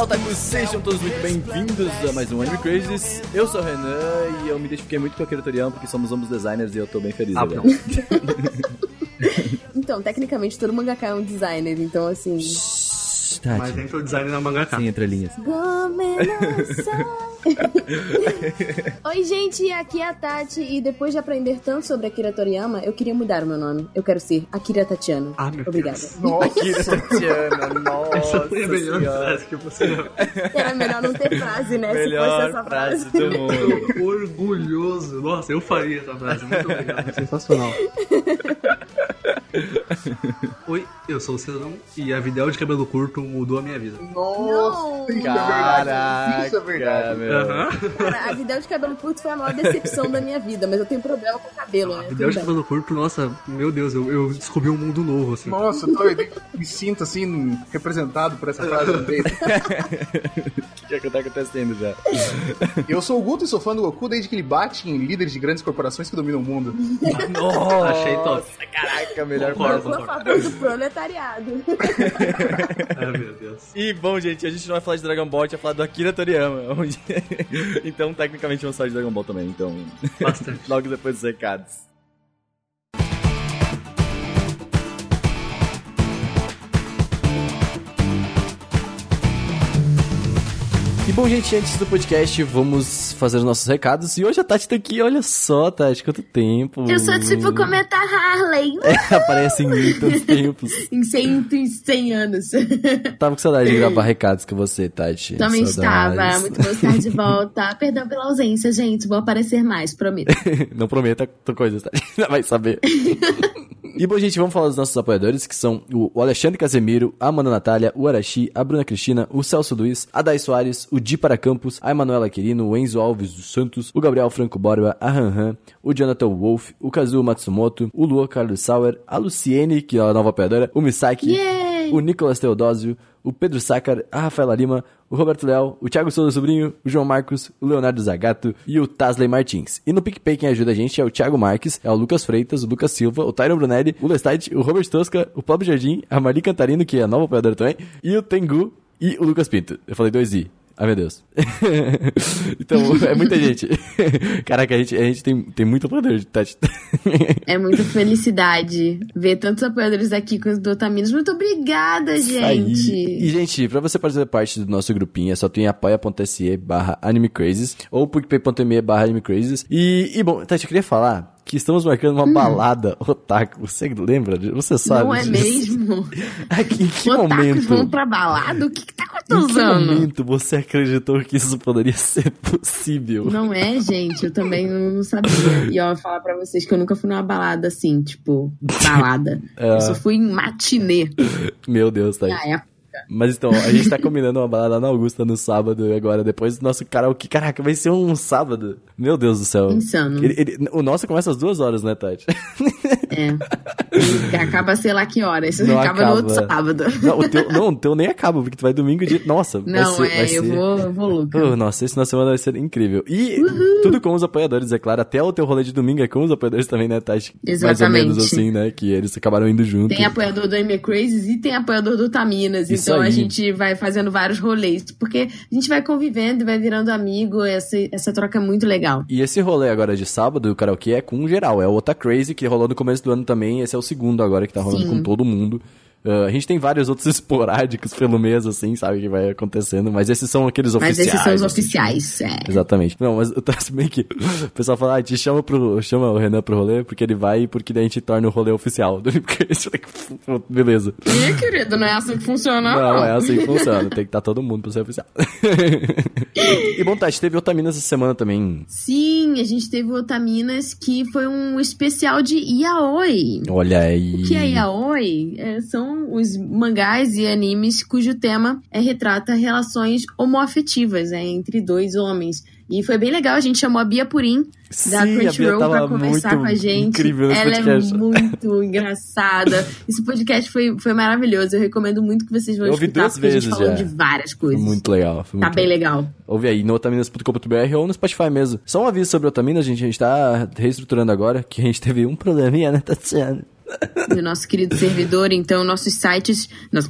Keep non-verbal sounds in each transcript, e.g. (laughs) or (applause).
Olá, otakus, sejam todos muito bem-vindos a mais um Anime Crazes. Eu sou o Renan e eu me identifiquei muito com a Akira Toriyama porque somos ambos designers e eu tô bem feliz Ah, agora. (laughs) Então, tecnicamente, todo mangaka é um designer, então assim. Tati, Mas entra o design na mangaka. sem entrelinhas. (laughs) (laughs) Oi, gente, aqui é a Tati e depois de aprender tanto sobre Akira Toriyama, eu queria mudar o meu nome. Eu quero ser Akira Tatiana. Ah, meu Obrigada. (laughs) Deus. Akira Tatiana, nossa Essa foi a melhor senhora. frase que você Era melhor não ter frase, né? Se fosse Melhor essa frase frase. do mundo. Tô orgulhoso. Nossa, eu faria essa frase. Muito legal. Sensacional. (laughs) (laughs) Oi, eu sou o Cidadão e a Videl de cabelo curto mudou a minha vida. Não! Caraca, Isso é verdade. meu. Aham. Cara, a Videl de cabelo curto foi a maior decepção da minha vida, mas eu tenho problema com o cabelo, né? Videl de cabelo curto, nossa, meu Deus, eu, eu descobri um mundo novo, assim. Nossa, eu, tô, eu me sinto assim, representado por essa frase do Peito. O que é que tá acontecendo já? Eu sou o Guto e sou fã do Goku desde que ele bate em líderes de grandes corporações que dominam o mundo. (laughs) Nossa, Achei top. Caraca, melhor Concordo. frase. Eu sou a favor do proletariado. (laughs) Ai, meu Deus. E bom, gente, a gente não vai falar de Dragon Ball, a gente vai falar do Akira Toriyama. (laughs) onde- então, tecnicamente, vamos falar de Dragon Ball também. Então, Bastante. (laughs) logo depois dos recados. E bom, gente, antes do podcast, vamos fazer os nossos recados. E hoje a Tati tá aqui, olha só, Tati, quanto tempo. Eu sou tipo (laughs) cometa Harley. Aparece em tantos tempos. (laughs) Em 100, em 100 anos. (laughs) Tava com saudade de gravar recados com você, Tati. Também Saudades. estava. Muito bom estar de volta. Perdão pela ausência, gente. Vou aparecer mais, prometo. Não prometa coisas, tá? Ainda vai saber. E bom, gente, vamos falar dos nossos apoiadores, que são o Alexandre Casemiro, a Amanda Natália, o Arashi, a Bruna Cristina, o Celso Luiz, a Dai Soares, o Di para Campos, a Emanuela Quirino, o Enzo Alves dos Santos, o Gabriel Franco Borba, a Han Han, o Jonathan Wolf, o Kazuo Matsumoto, o Lua Carlos Sauer, a Luciene, que é a nova apoiadora, o Misaki, o Nicolas Teodósio, o Pedro Sácar, a Rafaela Lima, o Roberto Léo, o Thiago Souza Sobrinho, o João Marcos, o Leonardo Zagato e o Tasley Martins. E no PicPay quem ajuda a gente é o Thiago Marques, é o Lucas Freitas, o Lucas Silva, o Tyron Brunelli, o Lestat, o Robert Tosca, o Pablo Jardim, a Marli Cantarino, que é a nova apoiadora também, e o Tengu e o Lucas Pinto. Eu falei dois I. Ai, meu Deus. (laughs) então, é muita gente. (laughs) Caraca, a gente, a gente tem, tem muito apoiador, Tati. É muita felicidade ver tantos apoiadores aqui com os do Otaminos. Muito obrigada, gente. Aí. E, gente, pra você fazer parte do nosso grupinho, é só tem apoia.se barra animecrazes ou picpay.me barra animecrazes. E, e, bom, Tati, eu queria falar que estamos marcando uma balada otaku. Você lembra? Você sabe Não é disso? mesmo? (laughs) Aqui, em que Otakus momento? vão pra balada? O que, que tá Em que acontecendo? momento você acreditou que isso poderia (laughs) ser possível? Não é, gente. Eu também não, sabia. E ó, eu vou falar pra vocês que eu nunca fui numa balada assim, tipo, balada. (laughs) É. Eu só fui em matinê Meu Deus, Tati. na época. Mas então, a gente tá combinando uma balada na Augusta no sábado e agora, depois do nosso karaokê. Caraca, vai ser um sábado. Meu Deus do céu. Insano. Ele- ele- o nosso começa às duas horas, né, Tati? (laughs) É. Acaba sei lá que hora. Isso Não acaba, no outro acaba. sábado. Não, o teu, não, o teu nem acaba, porque tu vai domingo de. Nossa, vai Não, ser. é, vai eu ser... vou, eu vou louca. Oh, nossa, esse de semana vai ser incrível. E tudo com os apoiadores, é claro. Até o teu rolê de domingo é com os apoiadores também, né, Tati? Mais ou Exatamente. menos assim, né? Que eles acabaram indo junto. Tem apoiador do ME Crazes e tem apoiador do Taminas. Isso então aí. a gente vai fazendo vários rolês. Porque a gente vai convivendo e vai virando amigo. Essa, essa troca é muito legal. E esse rolê agora de sábado, o karaokê é com geral. É o Ota Crazy, que rolou no começo do ano também. Esse é o segundo agora que tá rolando Sim. com todo mundo. Ah, a gente tem vários outros (laughs) esporádicos pelo mês, assim, sabe, que vai acontecendo. Mas esses são aqueles Mas oficiais. esses são os assim. oficiais. É. Exatamente. Não, mas eu tô (laughs) bem que o pessoal fala, ah, te chama, pro, chama o Renan pro rolê, porque ele vai e porque daí a gente torna o rolê oficial. (laughs) Beleza. E, querido, não é assim que funciona, Não, é assim que funciona. Tem que estar todo mundo pra ser oficial. e bom, Tati, teve Otaminas essa semana também. Sim, a gente teve Otaminas, que foi um especial de Yaoi. Olha aí. O que é Yaoi? É, são os mangás e animes cujo tema é retrata relações homoafetivas é, entre dois homens. E foi bem legal, a gente chamou a Bia Purim da Crunchyroll pra conversar com a gente. Ela podcast. é muito (laughs) engraçada. Esse podcast foi, foi maravilhoso. Eu recomendo muito que vocês vão Eu escutar, duas porque a gente vezes falou já. de várias Foi coisas. muito legal. Foi Tá muito bem legal. Ouve aí no otaminas.com.br ou no Spotify mesmo. Só um aviso sobre Otaminas, gente. A gente tá reestruturando agora, que a gente teve um probleminha, né, Tatiana? Do nosso querido servidor, então nossos sites, nos-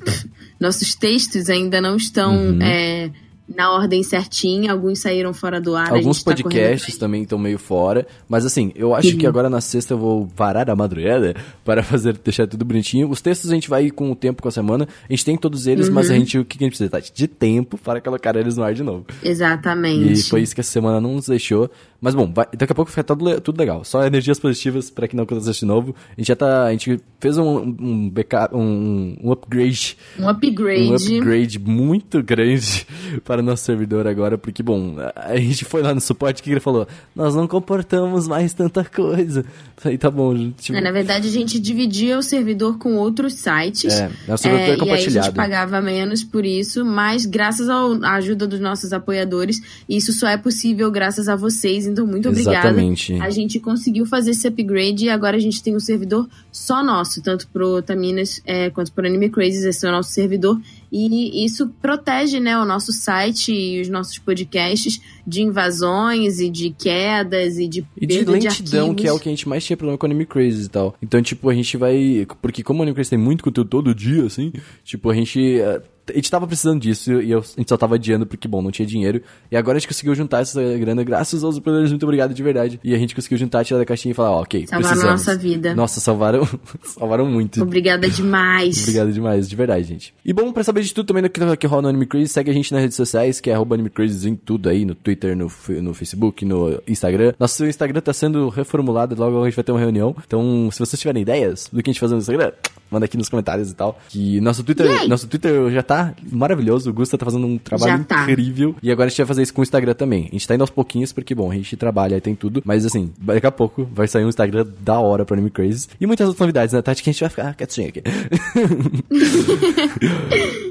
nossos textos ainda não estão Uhum. é, na ordem certinha, alguns saíram fora do ar. a Alguns tá podcasts também estão meio fora. Mas assim, eu acho que agora na sexta eu vou varar a madrugada (laughs) para fazer, deixar tudo bonitinho. Os textos a gente vai com o tempo, com a semana. A gente tem todos eles, mas Uhum. a gente, o que a gente precisa? Tati? De tempo para colocar eles no ar de novo. Exatamente. E foi isso que essa semana não nos deixou. Mas bom, vai- daqui a pouco fica tudo, tudo legal. Só energias positivas pra quem não acontece de novo. A gente já tá. A gente fez um, um backup, um, um upgrade. Um upgrade. Um upgrade muito grande (laughs) para o nosso servidor agora, porque, bom, a a gente foi lá no suporte que ele falou: Nós não comportamos mais tanta coisa. Falei, tá bom, tipo, É, na verdade, a gente dividia o servidor com outros sites. É, é um servidor e aí a compartilhado. gente pagava menos por isso, mas graças ao- à ajuda dos nossos apoiadores, isso só é possível graças a vocês. Então, muito obrigada. Exatamente. A gente conseguiu fazer esse upgrade e agora a gente tem um servidor só nosso, tanto pro Taminas é, quanto pro Anime Crazes, esse é o nosso servidor. E isso protege né, o nosso site e os nossos podcasts de invasões e de quedas e de E de lentidão, arquivos. que é o que a gente mais tinha problema com Anime Crazy e tal. Então, tipo, a gente vai. Porque como o Anime Crazy tem muito conteúdo todo dia, assim, tipo, a gente. eh, A gente tava precisando disso e eu- a gente só tava adiando porque, bom, não tinha dinheiro. E agora a gente conseguiu juntar essa grana graças aos apoiadores. Muito obrigado de verdade. E a gente conseguiu juntar, tirar da caixinha e falar, ó, ok, Salvaram a precisamos. nossa vida. Nossa, salvaram, (laughs) salvaram muito. Obrigada demais. Obrigado demais, de verdade, gente. E bom, pra saber de tudo também do que, que rola no Anime Crazy, segue a gente nas redes sociais, que é arroba Anime Crazy em tudo aí, no Twitter, no, fe- no Facebook, no Instagram. Nosso Instagram tá sendo reformulado, logo a gente vai ter uma reunião. Então, se vocês tiverem ideias do que a gente fazer no Instagram, manda aqui nos comentários e tal. Que nosso Twitter, nosso Twitter já tá maravilhoso, o Gusta tá fazendo um trabalho tá. incrível. E agora a gente vai fazer isso com o Instagram também. A gente tá indo aos pouquinhos, porque, bom, a gente trabalha e tem tudo. Mas assim, daqui a pouco vai sair um Instagram da hora pro Anime Crazy. E muitas outras novidades, né, Tati? Que a gente vai ficar quietinho aqui. (laughs)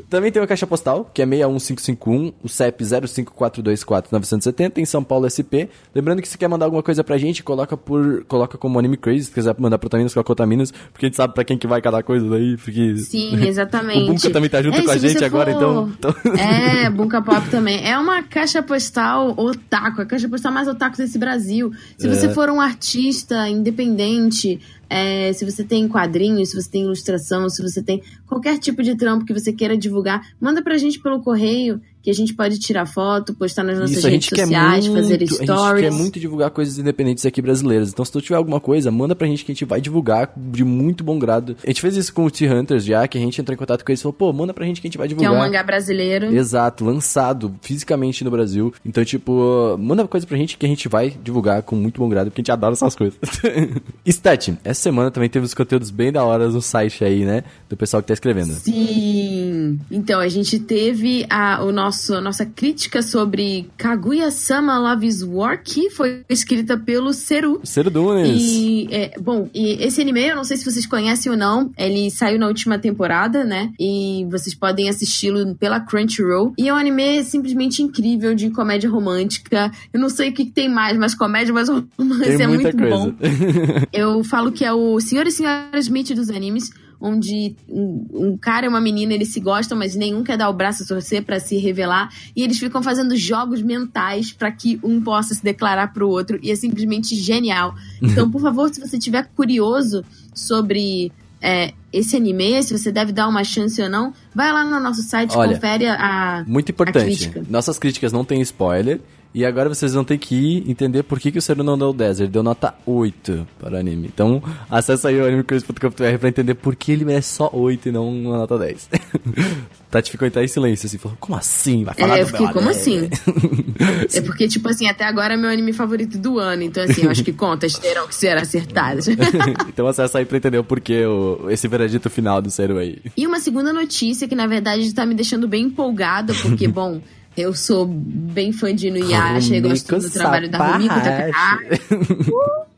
Também tem uma caixa postal, que é 61551, o CEP 05424-970, em São Paulo SP. Lembrando que se quer mandar alguma coisa pra gente, coloca por coloca como Anime Crazy, se quiser mandar protaminas, coloca otaminas, porque a gente sabe pra quem que vai cada coisa daí, porque... Sim, (laughs) exatamente. o Bunka também tá junto É, com a gente agora, for- então... então... (laughs) É, (laughs) Bunka Pop também. É uma caixa postal otaku, a caixa postal mais otaku desse Brasil. Se É. você for um artista independente, é, se você tem quadrinhos, se você tem ilustração, se você tem qualquer tipo de trampo que você queira divulgar, manda pra gente pelo correio, que a gente pode tirar foto, postar nas nossas Isso, redes sociais, muito, fazer a gente stories. quer muito divulgar coisas independentes aqui brasileiras. Então, se tu tiver alguma coisa, manda pra gente que a gente vai divulgar de muito bom grado. A gente fez isso com o T-Hunters já, que a gente entrou em contato com eles e falou, pô, manda pra gente que a gente vai Que é divulgar. um mangá brasileiro. Exato, lançado fisicamente no Brasil. Então, tipo, manda coisa pra gente que a gente vai divulgar com muito bom grado, porque a gente adora essas coisas. (laughs) Stat, essa semana também teve uns conteúdos bem da hora no site aí, né? Do pessoal que tá escrevendo. Sim! Então, a gente teve a, o nosso, a nossa crítica sobre Kaguya-sama Love is War, que foi escrita pelo Seru. Ciro Dunes. E, é, bom, e esse anime, eu não sei se vocês conhecem ou não, ele saiu na última temporada, né? E vocês podem assisti-lo pela Crunchyroll. E é um anime simplesmente incrível de comédia romântica. Eu não sei o que, que tem mais, mas comédia, mas (laughs) romance é muito coisa. bom. (laughs) Eu falo que é o Senhor e Senhora Smith dos animes, onde um, um cara e uma menina eles se gostam, mas nenhum quer dar o braço a torcer pra se revelar, e eles ficam fazendo jogos mentais pra que um possa se declarar pro outro, e é simplesmente genial. (laughs) Então, por favor, se você tiver curioso sobre é, esse anime, se você deve dar uma chance ou não, vai lá no nosso site, Olha, confere a. Muito a importante. crítica. Nossas críticas não tem spoiler. E agora vocês vão ter que ir entender por que, que o Ciro não deu 10. Ele deu nota 8 para o anime. Então, acessa aí o animecruise.com.br pra entender por que ele merece só 8 e não uma nota 10. (laughs) Tati ficou então em silêncio, assim, falou, como assim? Vai falar É, eu fiquei, como anime?" assim? (laughs) É porque, tipo assim, até agora é meu anime favorito do ano. Então, assim, eu acho que contas terão que ser acertadas. (laughs) então acessa aí pra entender o porquê o, esse veredito final do Ciro aí. E uma segunda notícia que, na verdade, tá me deixando bem empolgada, porque, bom, eu sou bem fã de Inuyasha e gosto do trabalho da Rumiko Takahashi.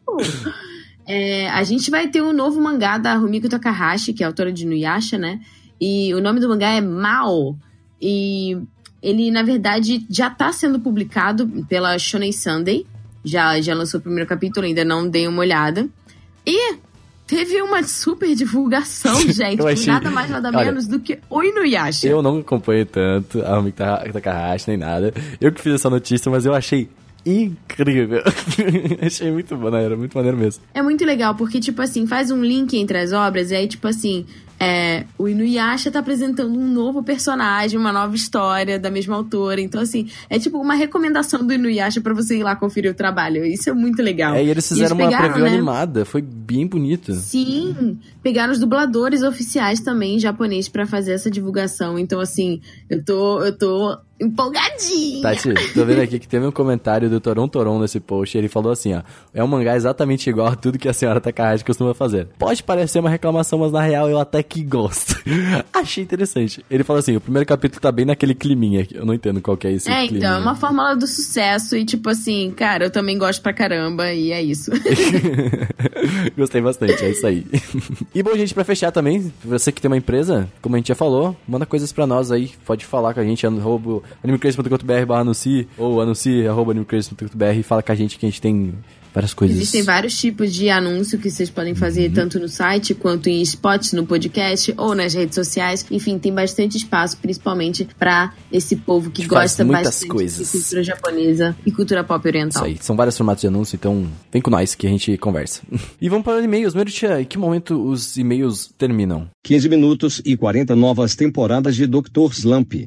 Uh! É, a gente vai ter um novo mangá da Rumiko Takahashi, que é autora de Inuyasha, né? E o nome do mangá é Mao. E ele na verdade já tá sendo publicado pela Shonen Sunday. Já, já lançou o primeiro capítulo, ainda não dei uma olhada. E teve uma super divulgação, (laughs) gente. Achei- Nada mais, nada Olha, menos do que o Inuyasha. Eu não acompanhei tanto a Rumi Takahashi nem nada. Eu que fiz essa notícia, mas eu achei incrível. (laughs) achei muito maneiro, muito maneiro mesmo. É muito legal, porque, tipo assim, faz um link entre as obras, e aí, tipo assim, é, o Inuyasha tá apresentando um novo personagem, uma nova história da mesma autora. Então, assim, é tipo uma recomendação do Inuyasha pra você ir lá conferir o trabalho. Isso é muito legal. É, e eles fizeram uma pegaram, preview né? animada, foi bem bonito. Sim, pegaram os dubladores oficiais também em japonês pra fazer essa divulgação. Então, assim, eu tô, eu tô empolgadinha. Tati, tô vendo aqui que teve um comentário do Toron Toron nesse post. Ele falou assim: ó, é um mangá exatamente igual a tudo que a senhora Takahashi costuma fazer. Pode parecer uma reclamação, mas na real eu até que gosto. (laughs) Achei interessante. Ele falou assim: o primeiro capítulo tá bem naquele climinha. Eu não entendo qual que é esse É, climinha. então, é uma fórmula do sucesso e, tipo assim, cara, eu também gosto pra caramba e é isso. (laughs) (laughs) Gostei bastante, é isso aí. e bom, gente, pra fechar também, você que tem uma empresa, como a gente já falou, manda coisas pra nós aí, pode falar com a gente, arroba animecrazy.com.br barra anuncie, ou anuncie, arroba animecrazy.com.br e fala com a gente que a gente tem várias coisas. Existem vários tipos de anúncio que vocês podem fazer Uhum. tanto no site quanto em spots no podcast ou nas redes sociais. Enfim, tem bastante espaço, principalmente pra esse povo que gosta muitas bastante coisas. de cultura japonesa e cultura pop Isso oriental. aí, são vários formatos de anúncio, então vem com nós que a gente conversa. (laughs) e vamos para os e-mails. Merutia, em que momento os e-mails terminam? 15 minutos e 40 novas temporadas de Dr. Slump.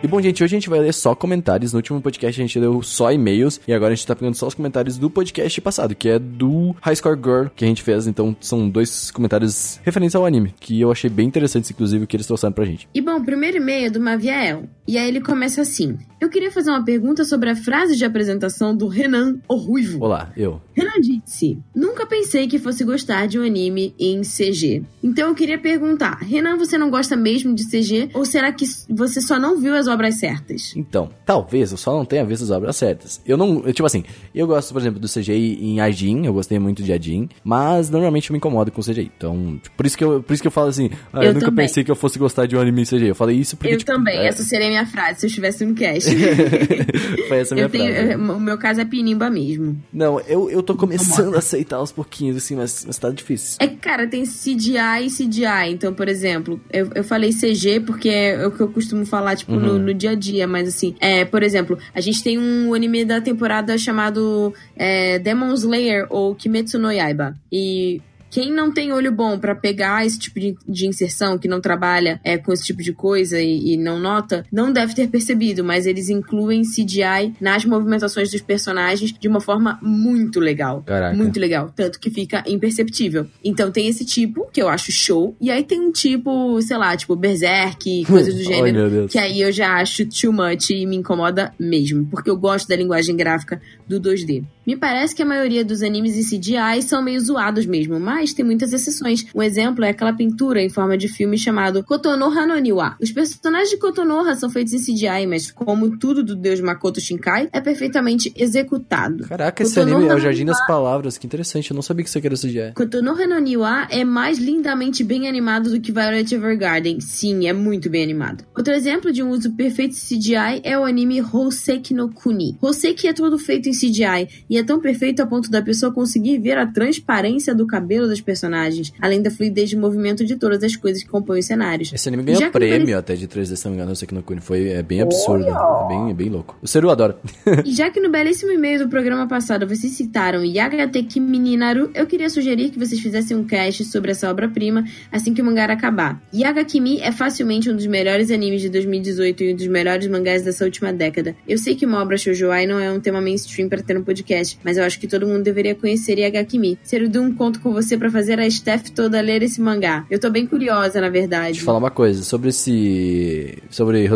E bom, gente, hoje a gente vai ler só comentários. No último podcast a gente leu só e-mails. E agora a gente tá pegando só os comentários do podcast passado, que é do High Score Girl, que a gente fez. Então são dois comentários referentes ao anime, que eu achei bem interessantes, inclusive, o que eles trouxeram pra gente. E bom, o primeiro e-mail é do Maviael. E aí ele começa assim: Eu queria fazer uma pergunta sobre a frase de apresentação do Renan, o Ruivo. Olá, eu. Renan disse: Nunca pensei que fosse gostar de um anime em CG. Então eu queria perguntar: Renan, você não gosta mesmo de CG? Ou será que você só não viu as obras certas? Então, talvez eu só não tenha visto as obras certas. Eu não. eu, tipo assim, eu gosto, por exemplo, do CGI em Ajin, eu gostei muito de Ajin, mas normalmente eu me incomodo com CGI. Então, tipo, por isso que eu, por isso que eu falo assim, ah, eu, Eu nunca também. pensei que eu fosse gostar de um anime em CGI. Eu falei isso porque. eu tipo, também, é, essa seria a minha frase se eu estivesse no cast. (laughs) Foi essa a minha eu tenho, frase. eu- o meu caso é pinimba mesmo. Não, eu, eu tô começando a aceitar aos pouquinhos, assim, mas, mas tá difícil. É que, cara, tem CGI e CGI. Então, por exemplo, eu, eu falei CG porque é o que eu costumo falar, tipo, Uhum. no, no dia a dia. Mas, assim, é, por exemplo, a gente tem um anime da temporada chamado é, Demon Slayer ou Kimetsu no Yaiba. E... Quem não tem olho bom pra pegar esse tipo de, de inserção, que não trabalha é, com esse tipo de coisa e, e não nota, não deve ter percebido, mas eles incluem CGI nas movimentações dos personagens de uma forma muito legal. Caraca. Muito legal. Tanto que fica imperceptível. Então tem esse tipo, que eu acho show. E aí tem um tipo, sei lá, tipo Berserk, (laughs) coisas do gênero. Deus. Que aí eu já acho too much e me incomoda mesmo. Porque eu gosto da linguagem gráfica do 2D. Me parece que a maioria dos animes em CGI são meio zoados mesmo, mas tem muitas exceções. Um exemplo é aquela pintura em forma de filme chamado Kotonoha no Niwa. Os personagens de Kotonoha são feitos em CGI, mas como tudo do deus Makoto Shinkai, é perfeitamente executado. Caraca, esse Kotonoha anime é o Jardim das Palavras, que interessante, eu não sabia que isso aqui era CGI. Kotonoha no Niwa é mais lindamente bem animado do que Violet Evergarden. Sim, é muito bem animado. Outro exemplo de um uso perfeito de CGI é o anime Hoseki no Kuni. Hoseki é todo feito em CGI e é tão perfeito a ponto da pessoa conseguir ver a transparência do cabelo dos personagens, além da fluidez de movimento de todas as coisas que compõem os cenários. Esse anime ganhou prêmio parece- até de 3D, se não me engano, sei que no Kuni foi é bem absurdo, é bem, é bem louco. O Seru adora. E já que no belíssimo e-mail do programa passado vocês citaram Yagate Kimi Naru, eu queria sugerir que vocês fizessem um cast sobre essa obra-prima assim que o mangá acabar. Yaga Kimi é facilmente um dos melhores animes de 2018 e um dos melhores mangás dessa última década. Eu sei que uma obra shoujoai não é um tema mainstream para ter um podcast, mas eu acho que todo mundo deveria conhecer Yaga Kimi. Serudu, um conto com você para fazer a Steph toda ler esse mangá. Eu tô bem curiosa, na verdade. Deixa eu falar uma coisa, sobre esse... Sobre,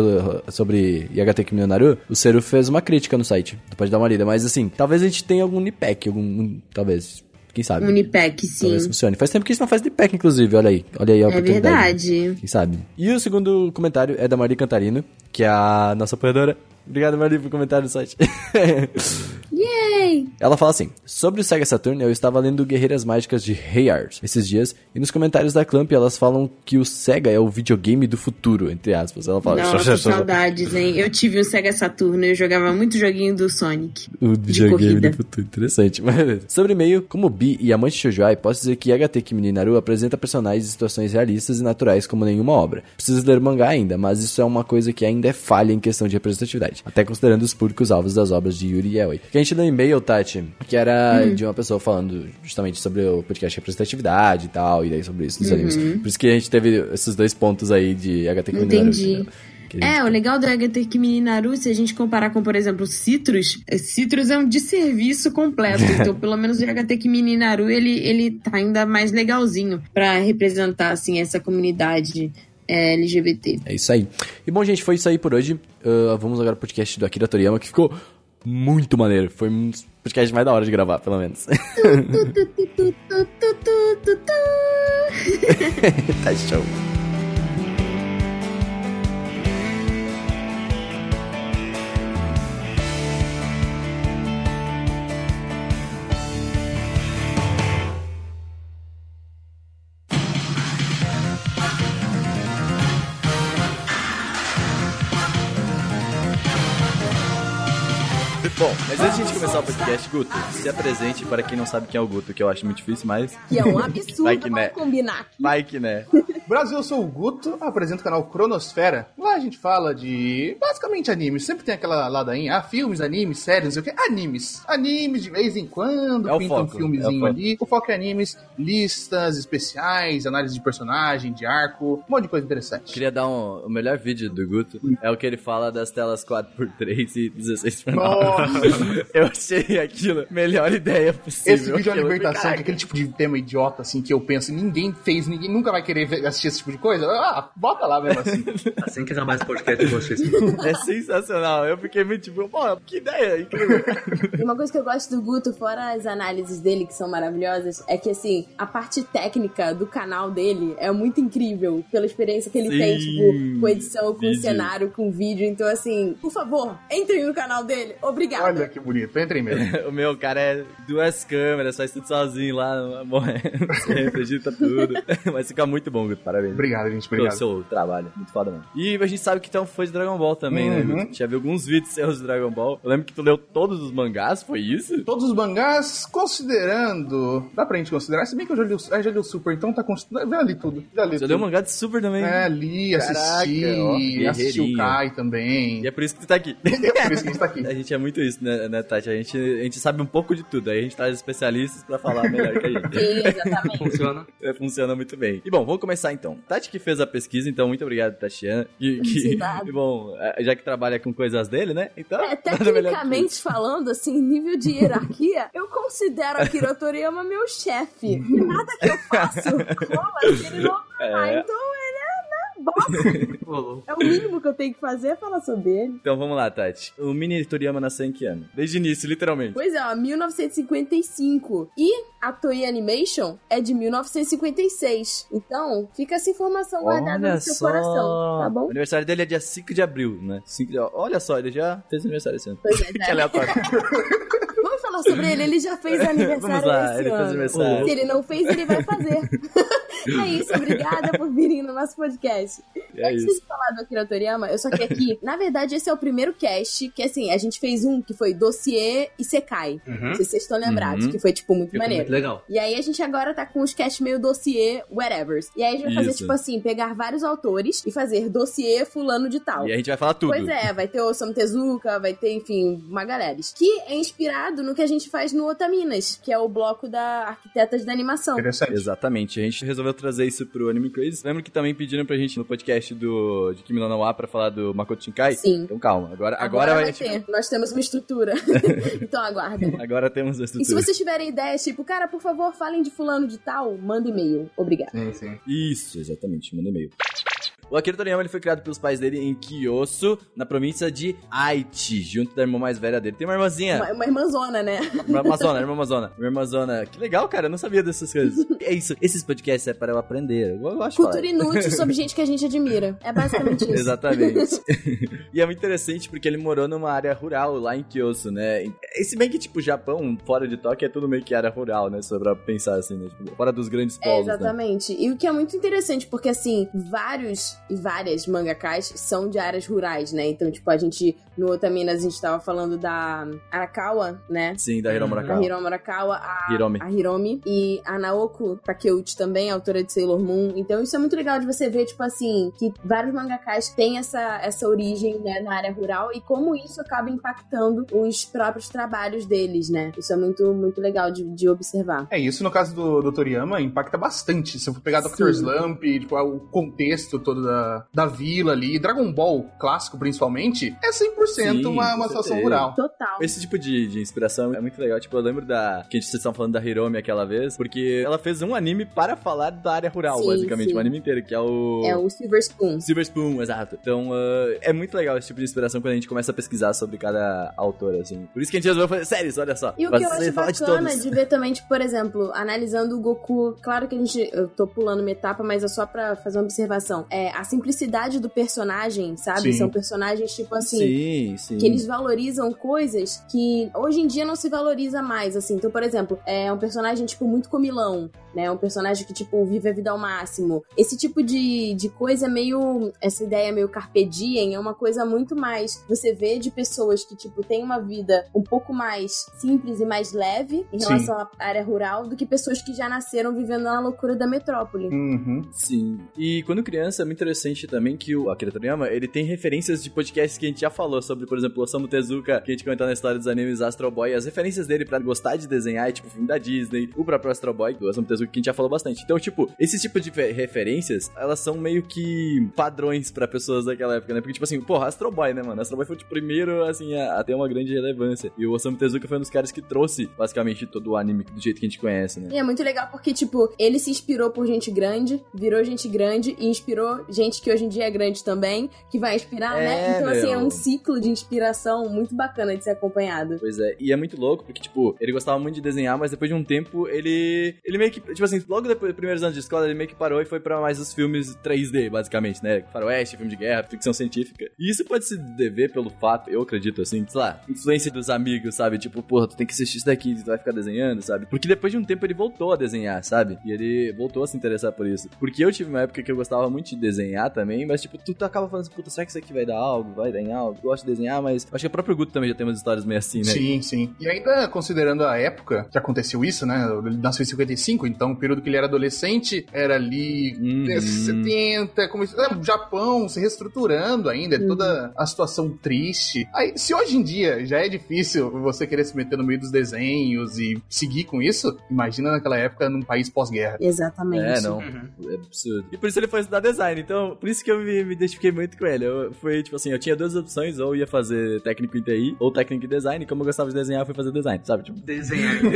sobre Yagate Kimi no Naru, o Seru fez uma crítica no site. Tu pode dar uma lida, mas assim, talvez a gente tenha algum Nipec, algum... Talvez, quem sabe. Um Unipec, sim. Talvez funcione. Faz tempo que a gente não faz Nipec, inclusive, olha aí. Olha aí a É oportunidade. verdade. Quem sabe? E o segundo comentário é da Maria Cantarino, que é a nossa apoiadora Obrigado, Marli, por comentar no site. (laughs) Yay! Ela fala assim: Sobre o Sega Saturn, eu estava lendo Guerreiras Mágicas de Hayard esses dias, e nos comentários da Clamp elas falam que o Sega é o videogame do futuro, entre aspas. Ela fala. Nossa, saudades, hein? Eu tive um Sega Saturno, eu jogava muito joguinho do Sonic. O videogame do futuro. Interessante. Mas. Sobre e-mail, como bi e amante de Shoujo posso dizer que HT Kimi no Naru apresenta personagens e situações realistas e naturais como nenhuma obra. Preciso ler mangá ainda, mas isso é uma coisa que ainda é falha em questão de representatividade. Até considerando os públicos alvos das obras de Yuri Yaoi. Que a gente leu um e-mail, Tati, que era de uma pessoa falando justamente sobre o podcast de representatividade e tal, e daí sobre isso dos animes. Por isso que a gente teve esses dois pontos aí de HT. Entendi. É, o legal do HT Kimi Naru, se a gente comparar com, por exemplo, Citrus, eh, Citrus é um desserviço completo. (laughs) então, pelo menos o HT Kimi Naru, ele, ele tá ainda mais legalzinho pra representar, assim, essa comunidade LGBT. É isso aí. E bom, gente, foi isso aí por hoje. Ah, vamos agora pro podcast do Akira Toriyama, que ficou muito maneiro. Foi um dos podcasts mais da hora de gravar, pelo menos. tá show. Gente começar o podcast, Guto, se apresente para quem não sabe quem é o Guto, que eu acho muito difícil, mas Que é um absurdo, Vai que né. combinar. vai que né. Brasil, eu sou o Guto, apresento o canal Cronosfera. Lá a gente fala de basicamente animes. Sempre tem aquela ladainha, ah, filmes, animes, séries, não sei o que. Animes. Animes de vez em quando, É pinta um filmezinho é o ali. O foco é animes, listas especiais, análise de personagem, de arco, um monte de coisa interessante. Queria dar um, o melhor vídeo do Guto, é o que ele fala das telas 4x3 e 16x9. Nossa. (laughs) Eu achei aquilo melhor ideia possível. Esse vídeo é uma libertação, que é aquele tipo de tema idiota, assim, que eu penso, ninguém fez, ninguém nunca vai querer ver- assistir esse tipo de coisa. Ah, bota lá mesmo assim. (laughs) Assim que acabar esse podcast, vocês. É sensacional. Eu fiquei muito tipo, pô, que ideia incrível. E (laughs) uma coisa que eu gosto do Guto, fora as análises dele, que são maravilhosas, é que, assim, a parte técnica do canal dele é muito incrível, pela experiência que ele Sim, tem, tipo, com edição, com vídeo. cenário, com vídeo. Então, assim, por favor, entrem no canal dele. Obrigada. Olha que bonito, entrem mesmo. (laughs) o meu cara é duas câmeras, faz tudo sozinho lá, morrendo, sempre, edita tudo. Mas fica muito bom, Guto, parabéns. Obrigado, gente, Pelo obrigado. seu trabalho, muito foda, mano. E a gente sabe que tu é um fã de Dragon Ball também, né, Uhum. Guto? Já viu alguns vídeos seus de Dragon Ball. Eu lembro que tu leu todos os mangás, foi isso? Todos os mangás, considerando. Dá pra gente considerar? Se bem que eu já li o, ah, já li o Super, então tá considerando. Já li tudo. Já li leu o mangá de Super também. É, li, Caraca, assisti, ó, assisti o. Kai também. E é por isso que tu tá aqui. (laughs) É por isso que a gente tá aqui. (laughs) A gente é muito isso, né, né Tati? A gente, a gente sabe um pouco de tudo. Aí a gente traz especialistas pra falar melhor que a gente. Sim, exatamente. (laughs) Funciona. É, Funciona muito bem. E bom, vamos começar então. Tati que fez a pesquisa, então muito obrigado, Tatiana. Que, que, (laughs) bom, é, já que trabalha com coisas dele, né? Então, É, (laughs) que tecnicamente falando, assim, nível de hierarquia, eu considero a Kira Toriyama meu chefe. (laughs) Nada que eu faço rola se ele não falar. É. Então ele é, né. (laughs) É o mínimo que eu tenho que fazer é falar sobre ele. Então vamos lá, Tati. O Mini Toriyama nasceu em que ano? Desde o início, literalmente. Pois é, ó, 1955. E a Toei Animation é de 1956. Então, fica essa informação guardada no seu coração, tá O bom? aniversário dele é dia 5 de abril, né? 5 de... Olha só, ele já fez aniversário esse ano. Pois é, (laughs) que né? aleatório. (laughs) Falar sobre ele, ele já fez (laughs) aniversário lá, esse ele fez ano. aniversário. Se ele não fez, ele vai fazer. (laughs) é isso, obrigada por virem no nosso podcast. É Antes isso. de falar do Akira Toriyama, eu só que aqui, (laughs) na verdade, esse é o primeiro cast que, assim, a gente fez um que foi Dossiê e Sekai. Não sei se vocês estão lembrados, Uhum. que foi, tipo, muito Ficou maneiro. muito legal. E aí a gente agora tá com os cast meio dossiê, whatever. E aí a gente vai fazer, Isso. tipo assim, pegar vários autores e fazer dossiê fulano de tal. E a gente vai falar tudo. Pois é, vai ter o Osamu Tezuka, vai ter, enfim, uma galera. Que é inspirado no que a gente faz no Otaminas, que é o bloco da Arquitetas da Animação. Interessante. Exatamente, a gente resolveu trazer isso pro Anime Crazy. Lembra que também pediram pra gente no podcast do de Kimi no Na wa pra falar do Makoto Shinkai? Sim. Então calma, agora, agora, vai vai ter. Nós temos uma estrutura. (laughs) (laughs) então aguardem. Agora temos a E se estrutura. vocês tiverem ideias, tipo, cara, por favor, falem de fulano de tal, manda e-mail. Obrigado. Sim, sim. Isso, exatamente, manda e-mail. O Akira Toriyama ele foi criado pelos pais dele em Kyoto, na província de Aichi, junto da irmã mais velha dele. Tem uma irmãzinha, Uma, uma irmãzona, né? uma Amazona, (laughs) irmã Amazona. Uma irmãzona. Que legal, cara, eu não sabia dessas coisas. É isso, esses podcasts é para eu aprender. Eu, eu acho Cultura inútil sobre gente que a gente admira. É basicamente isso. Exatamente. (laughs) e é muito interessante porque ele morou numa área rural lá em Kyoto, né? E se bem que, tipo, Japão, fora de Tóquio, é tudo meio que área rural, né? Só pra pensar assim, né? Tipo, fora dos grandes É, polos, né? exatamente. E o que é muito interessante, porque assim, vários e várias mangakas são de áreas rurais, né? Então, tipo, a gente, no Otaminas, a gente tava falando da Arakawa, né? Sim, da Hiromu A Arakawa. Hiromu Arakawa, a Hiromi. a Hiromi e a Naoko Takeuchi também, autora de Sailor Moon. Então isso é muito legal de você ver, tipo assim, que vários mangakas têm essa, essa origem né, na área rural e como isso acaba impactando os próprios trabalhos deles, né? Isso é muito, muito legal de, de observar. É, isso no caso do, do Toriyama impacta bastante. Se eu for pegar Dr. Sim. Slump, tipo, o contexto todo da, da vila ali, Dragon Ball clássico principalmente, é 100% Sim, uma, uma situação rural. Total. Esse tipo de, de inspiração é muito legal. Tipo, eu lembro da. Que a gente vocês estavam falando da Hiromi aquela vez, porque ela fez um anime para falar da área rural, Sim, basicamente. sim. Um anime inteiro, que é o. É o Silver Spoon. Silver Spoon, exato. Então, ah, é muito legal esse tipo de inspiração quando a gente começa a pesquisar sobre cada autor, assim. Por isso que a gente resolveu fazer séries, olha só. E o que eu acho de bacana todos. de, ver também, tipo, por exemplo, analisando o Goku, claro que a gente, eu tô pulando uma etapa, mas é só pra fazer uma observação. É, a simplicidade do personagem, sabe? Sim. São personagens, tipo assim, Sim, sim. que eles valorizam coisas que hoje em dia não se valoriza mais, assim. Então, por exemplo, é um personagem, tipo, muito comilão, né? Um personagem que, tipo, vive a vida ao máximo. Esse tipo de, de coisa meio... Essa ideia meio carpe diem é uma coisa muito mais... Você vê de pessoas que, tipo, têm uma vida um pouco mais simples e mais leve em Sim. relação à área rural do que pessoas que já nasceram vivendo na loucura da metrópole. Uhum. Sim. E quando criança é muito interessante também que o Akira Toriyama, ele tem referências de podcasts que a gente já falou sobre, por exemplo, o Osamu Tezuka, que a gente comentou na história dos animes Astro Boy, as referências dele pra gostar de desenhar, é tipo filme da Disney, o próprio Astro Boy, do Osamu Tezuka, que a gente já falou bastante. Então, tipo, esse tipo de fe- referências, elas são meio que padrões pra pessoas daquela época, né? Porque, tipo assim, porra, Astro Boy, né, mano? Astro Boy foi o primeiro, assim, a, a ter uma grande relevância. E o Osamu Tezuka foi um dos caras que trouxe, basicamente, todo o anime do jeito que a gente conhece, né? E é muito legal porque, tipo, ele se inspirou por gente grande, virou gente grande e inspirou gente que hoje em dia é grande também, que vai inspirar, É, né? Então, assim, é meu. um ciclo de inspiração muito bacana de ser acompanhado. Pois é, e é muito louco, porque, tipo, ele gostava muito de desenhar, mas depois de um tempo, ele. Ele meio que. Tipo assim, logo depois dos primeiros anos de escola, ele meio que parou e foi pra mais os filmes 3D, basicamente, né? Faroeste, filme de guerra, ficção científica. E isso pode se dever pelo fato, eu acredito, assim, sei lá, influência dos amigos, sabe? Tipo, porra, tu tem que assistir isso daqui, tu vai ficar desenhando, sabe? Porque depois de um tempo ele voltou a desenhar, sabe? E ele voltou a se interessar por isso. Porque eu tive uma época que eu gostava muito de desenhar também, mas, tipo, tu acaba falando assim, puta, será que isso aqui vai dar algo? Vai dar em algo? Eu gosto de desenhar, mas acho que o próprio Guto também já tem umas histórias meio assim, né? Sim, sim. E ainda considerando a época que aconteceu isso, né? Ele nasceu em 55, então o período que ele era adolescente era ali Uhum. né, 70, começou, é, o Japão se reestruturando ainda, toda a situação triste. Aí, se hoje em dia já é difícil você querer se meter no meio dos desenhos e seguir com isso, imagina naquela época num país pós-guerra. Exatamente. É, não. É absurdo. E por isso ele foi estudar design. Então, por isso que eu me, me identifiquei muito com ele. Eu, foi tipo assim, eu tinha duas opções, ou ia fazer técnico em TI, ou técnico em design. E como eu gostava de desenhar, eu fui fazer design, sabe? Tipo, Desenhar. (laughs)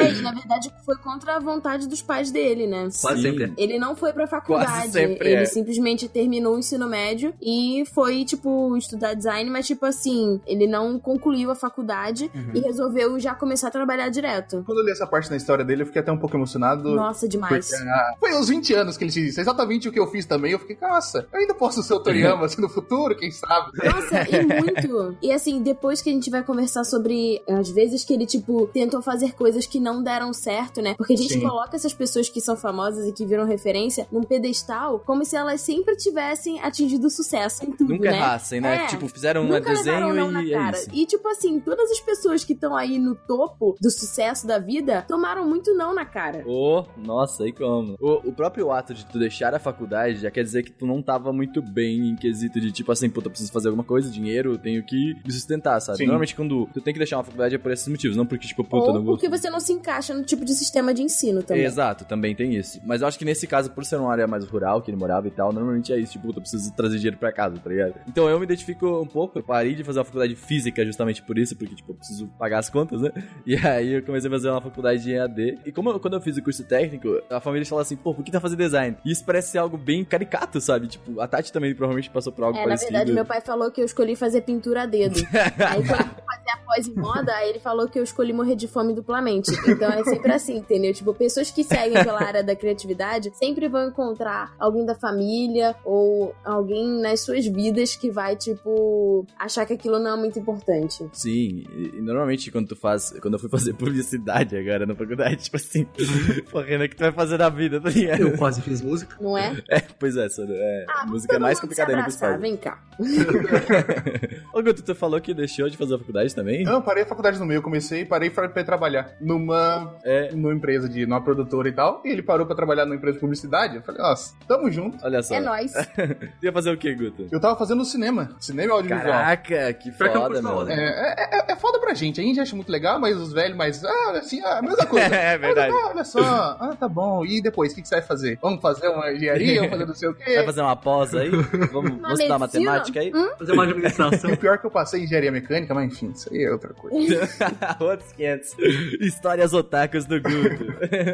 É, e na verdade foi contra a vontade dos pais dele, né? Quase Sim. sempre. Ele não foi pra faculdade, Quase sempre ele é. simplesmente terminou o ensino médio e foi, tipo, estudar design, mas, tipo assim, ele não concluiu a faculdade Uhum. e resolveu já começar a trabalhar direto. Quando eu li essa parte da história dele, eu fiquei até um pouco emocionado. Nossa, demais. Porque, ah, foi aos 20 anos que ele disse isso. É exatamente o que eu fiz também. Eu fiquei, nossa, eu ainda posso ser o Toriyama assim no futuro, quem sabe? Nossa, e (laughs) muito. E assim, depois que a gente vai conversar sobre as vezes que ele, tipo, tentou fazer coisas que não deram certo, né? Porque a gente Sim. coloca essas pessoas que são famosas e que viram referência num pedestal como se elas sempre tivessem atingido sucesso em tudo, nunca né? errassem, né? É. Tipo, fizeram um desenho e é cara. isso. E, tipo assim, todas as pessoas que estão aí no topo do sucesso da vida tomaram muito não na cara. Ô, nossa, aí como? O, o próprio ato de tu deixar a faculdade já quer dizer que tu não tava muito bem em quesito de tipo assim, puta, preciso fazer alguma coisa, dinheiro, eu tenho que me sustentar, sabe? Sim. Normalmente quando tu tem que deixar uma faculdade é por esses motivos, não porque tipo, puta, Ou não gosto. porque você não se encaixa no tipo de sistema de ensino também. Exato, também tem isso. Mas eu acho que nesse caso, por ser uma área mais rural, que ele morava e tal, normalmente é isso, tipo, eu preciso trazer dinheiro pra casa, tá ligado? Então eu me identifico um pouco, eu parei de fazer uma faculdade de física justamente por isso, porque, tipo, eu preciso pagar as contas, né? E aí eu comecei a fazer uma faculdade de EAD. E como eu- quando eu fiz o curso técnico, a família falou assim, pô, por que tá fazendo design? E isso parece ser algo bem caricato sabe? Tipo, a Tati também provavelmente passou por algo É, na parecido. verdade, meu pai falou que eu escolhi fazer pintura a dedo. (laughs) aí quando eu fazer a pós em moda, aí ele falou que eu escolhi morrer de fome duplamente. Então é sempre assim, entendeu? Tipo, pessoas que seguem pela (laughs) área da criatividade sempre vão encontrar alguém da família ou alguém nas suas vidas que vai, tipo, achar que aquilo não é muito importante. Sim, e, normalmente quando tu faz. Quando eu fui fazer publicidade agora na faculdade, (laughs) tipo assim, porra, o que tu vai fazer na vida, tá ligado? Eu quase fiz música. Não é? É, pois é, Sandro, é, Ah, música é mais complicada ainda que pais. Vem cá. (laughs) Ô, Guto, tu falou que deixou de fazer a faculdade também? Não, eu parei a faculdade no meio, eu comecei e parei pra, pra trabalhar numa, É. numa empresa de numa produtora e tal. E ele parou pra trabalhar numa empresa de publicidade. Eu falei, nossa, tamo junto. Olha só. É nóis. (laughs) Ia fazer o quê, Guto? Eu tava fazendo cinema, cinema e audiovisual. Caraca, que que foda, da mano. hora. É, é, é foda pra gente, a gente acha muito legal, mas os velhos, mas, ah, assim, ah, a mesma coisa. (laughs) É verdade. Ah, olha só, ah, tá bom. E depois, o que, que você vai fazer? Vamos fazer uma engenharia? Vamos fazer não sei o quê? Vai fazer uma pós aí? Vamos, vamos estudar matemática aí? Fazer uma administração. (laughs) O pior é que eu passei em engenharia mecânica, mas enfim, isso aí é outra coisa. Outros 500. Histórias otakus do Guto.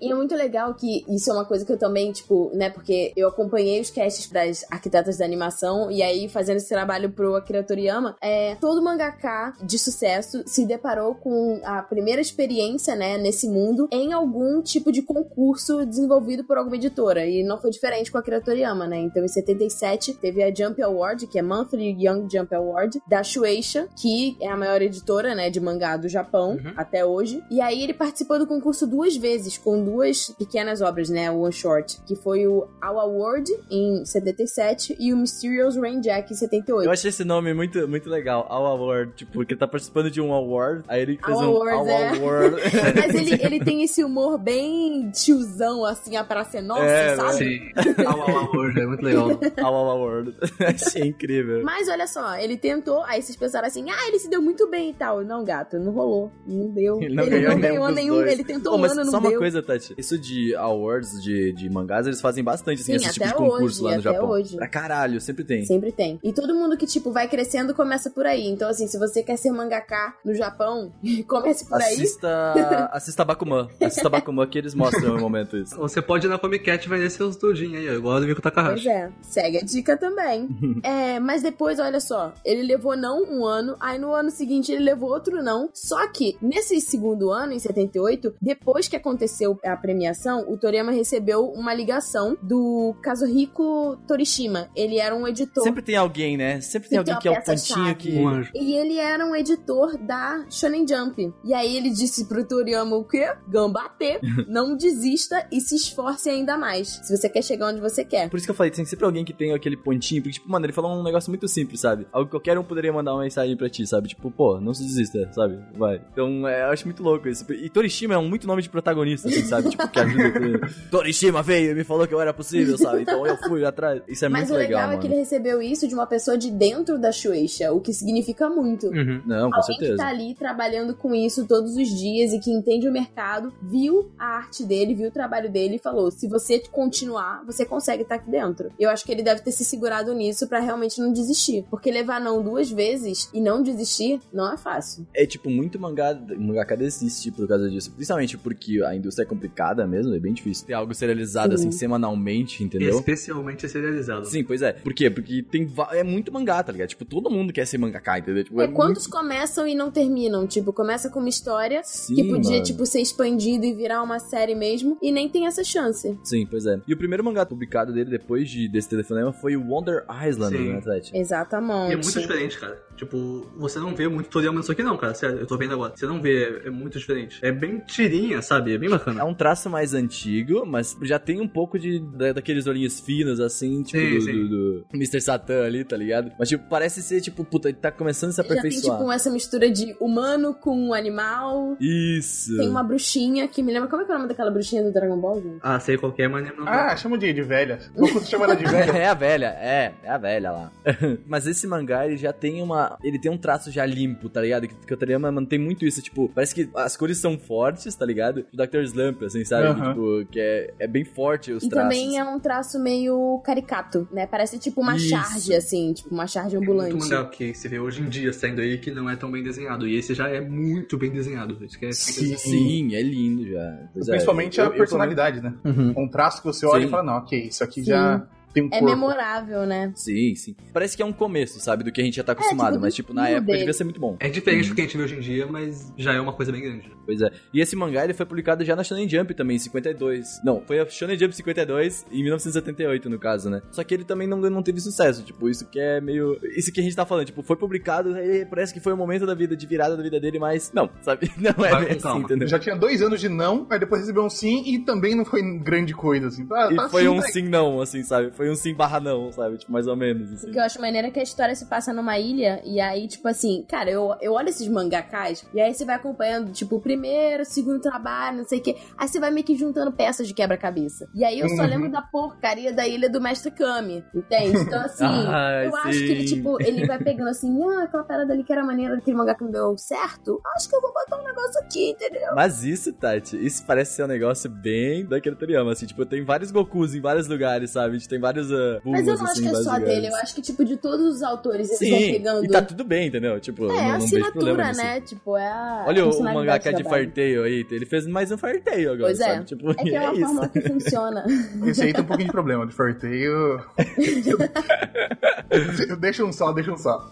E é muito legal que isso é uma coisa que eu também, tipo, né, porque eu acompanhei os casts das arquitetas da animação e aí fazendo esse trabalho pro Akira Toriyama, é, todo mangaka de sucesso se deparou com a primeira experiência, né, nesse mundo em algum tipo de concurso desenvolvido por alguma editora e não foi diferente com a Akira Toriyama, né? Então em 77 teve a Jump Award, que é Monthly Young Jump Award, da Shueisha, que é a maior editora, né, de mangá do Japão até hoje. E aí ele participou do concurso duas vezes com duas pequenas obras, né, o One Short, que foi o Our Award em 77 e o Mysterious Rain Jack em 78. Eu achei esse nome muito, muito legal, All Award. Tipo, porque ele tá participando de um award, aí ele fez All um Awards, All é. Award. (laughs) Mas ele, ele tem esse humor bem tiozão, assim, a praça é nossa, É, sabe? Sim. Au, au, au, hoje, é muito legal. All All Award. achei (laughs) incrível. Mas olha só, ele tentou, aí vocês pensaram assim, ah, ele se deu muito bem e tal. Não, gato, não rolou. Não deu. Ele não ganhou nenhum dos nenhum, dois. ele tentou Pô, um mas ano, não só uma deu. coisa, Tati. Isso de awards de, de mangás, eles fazem bastante, assim, Sim, esse tipo de concurso hoje, lá no até Japão. hoje. Pra caralho, sempre tem. Sempre tem. E todo mundo que, tipo, vai crescendo começa por aí. Então, assim, se você quer ser mangaka no Japão, (laughs) comece por aí. Assista, assista Bakuman. Assista Bakuman que eles mostram no momento isso. Você pode ir na Comic Cat e vender seus doujin aí, igual o do Miko Pois Takahashi. é, segue a dica também. (laughs) é, mas depois, olha só, ele levou não um ano, aí no ano seguinte ele levou outro não. Só que nesse segundo ano, em 78, depois que aconteceu a premiação, o Toriyama recebeu uma ligação do Kazuhiko Torishima. Ele era um editor. Sempre tem alguém, né? Sempre tem Sempre alguém que é o tem pontinho que... Um anjo. E ele era um editor da Shonen Jump. E aí ele disse pro Toriyama o quê? Gambate, (laughs) não desista e se esforce ainda mais. Se você quer chegar onde você quer. Por isso que eu falei, tem sempre alguém que tem aquele pontinho. Porque, tipo, mano, ele falou um negócio muito simples, sabe? Algo que qualquer um poderia mandar uma mensagem pra ti, sabe? Tipo, pô, não se desista, sabe? Vai. Então, é, eu acho muito louco isso. E Torishima é um muito nome de protagonista, assim, sabe? Tipo, que ajuda com... Torishima veio e me falou que eu era possível, sabe? Então eu fui atrás. Isso é Mas muito o legal, legal, é que mano. ele recebeu isso de uma pessoa de dentro da Shueisha, o que significa muito. Uhum. Não, com Alguém que certeza. tá ali trabalhando com isso todos os dias e que entende o mercado, viu a arte dele, viu o trabalho dele e falou: se você continuar, você consegue estar aqui dentro. Eu acho que ele deve ter se segurado nisso pra realmente não desistir. Porque levar não duas vezes e não desistir não é fácil. É tipo, muito mangá, mangaka desiste por causa disso. Principalmente porque a indústria é complicada mesmo, é bem difícil ter algo serializado Sim. assim semanalmente, entendeu? Especialmente serializado. Sim, pois é. Por quê? Porque tem é muito mangá, tá ligado? Tipo, todo mundo quer ser mangaka, entendeu? Tipo, É, muito- quantos começam e não terminam? Tipo, começa com uma história Sim, que podia, mano. tipo, ser expandida e virar uma série mesmo, e nem tem essa chance. Sim, pois é. E o primeiro mangá publicado dele depois de, desse telefonema foi o Wonder Island, Sim. né, Tati? Exatamente. E é muito diferente, cara. Tipo, você não vê muito Toriyama nisso aqui não, cara. Sério, eu tô vendo agora. Você não vê, é, é muito diferente. É bem tirinha, sabe? É bem É bacana. um traço mais antigo, mas já tem um pouco de da- daqueles olhinhos finos, assim, tipo, Sim, do, sim. do, do Mr. Satan ali, tá ligado? Mas, tipo, parece ser, tipo, puta, ele tá começando a se Já tem, aperfeiçoar. tipo, essa mistura de humano com animal. Isso! Tem uma bruxinha que me lembra. Como é que é o nome daquela bruxinha do Dragon Ball, gente? Ah, sei qualquer, mas não. Ah, chama de, de velha. Não custa chamar ela de velha. (laughs) É a velha, é, é a velha lá. (laughs) Mas esse mangá, ele já tem uma. Uma. Ele tem um traço já limpo, tá ligado? Que, que o Toriyama mantém muito isso. Tipo, parece que as cores são fortes, tá ligado? O Dr. Slump, assim, sabe? Aham. Tipo, que é, é bem forte os E traços. também é um traço meio caricato, né? Parece tipo uma Isso. charge, assim, tipo uma charge Muito ambulante. mangá que se vê hoje em dia saindo aí que não é tão bem desenhado. E esse já é muito bem desenhado. Isso que é Sim. Sim, é lindo já. Pois é, Principalmente eu- a eu- eu personalidade, né? Uhum. Um traço que você olha Sim. e fala, não, ok, isso aqui Sim. já tem um É corpo. memorável, né? Sim, sim. Parece que é um começo, sabe? Do que a gente já tá acostumado. tipo, mas, tipo, na época dele. devia ser muito bom. É diferente do que a gente vê hoje em dia, mas já é uma coisa bem grande. Pois é. E esse mangá, ele foi publicado já na Shonen Jump também, em 52. Não, foi a Shonen Jump 52, em 1978, no caso, né? Só que ele também não, não teve sucesso. Tipo, isso que é meio... Isso que a gente tá falando. Tipo, foi publicado, parece que foi o momento da vida, de virada da vida dele, mas... Não, sabe? (laughs) Não é Vai assim, calma. entendeu? Já tinha dois anos de não, aí depois recebeu um sim e também não foi grande coisa, assim. Ah, E tá foi sim, um sim não, assim, sabe? Foi um sim barra não, sabe? Tipo, mais ou menos, assim. O que eu acho maneiro é que a história se passa numa ilha, e aí, tipo assim, cara, eu, eu olho esses mangakás, e aí você vai acompanhando, tipo, o primeiro, o segundo trabalho, não sei o quê. Aí você vai meio que juntando peças de quebra-cabeça. E aí eu só Uhum. lembro da porcaria da ilha do Mestre Kami, entende? Então, (laughs) assim, Ai, eu acho que ele, sim. tipo, ele vai pegando assim, ah, aquela parada ali que era maneira daquele mangá que não deu certo, acho que eu vou botar um negócio aqui, entendeu? Mas isso, Tati, isso parece ser um negócio bem daquele Toriyama, assim, tipo, tem vários Gokus em vários lugares, sabe? A gente tem vários uh, Mas eu não acho assim, que é só dele, eu acho que, tipo, de todos os autores, eles vão Sim, pegando... e tá tudo bem, entendeu? Tipo, É, não, problema assinatura, nisso. né? Tipo, é a. Olha a o, mangá que é de. Fartail aí, ele fez mais um Fartail agora, Pois é. sabe? Tipo, É que é (laughs) uma isso. fórmula que funciona. (laughs) Esse aí tem um pouquinho de problema, de sorteio. (laughs) deixa um só, deixa um só.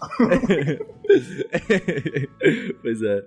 pois é.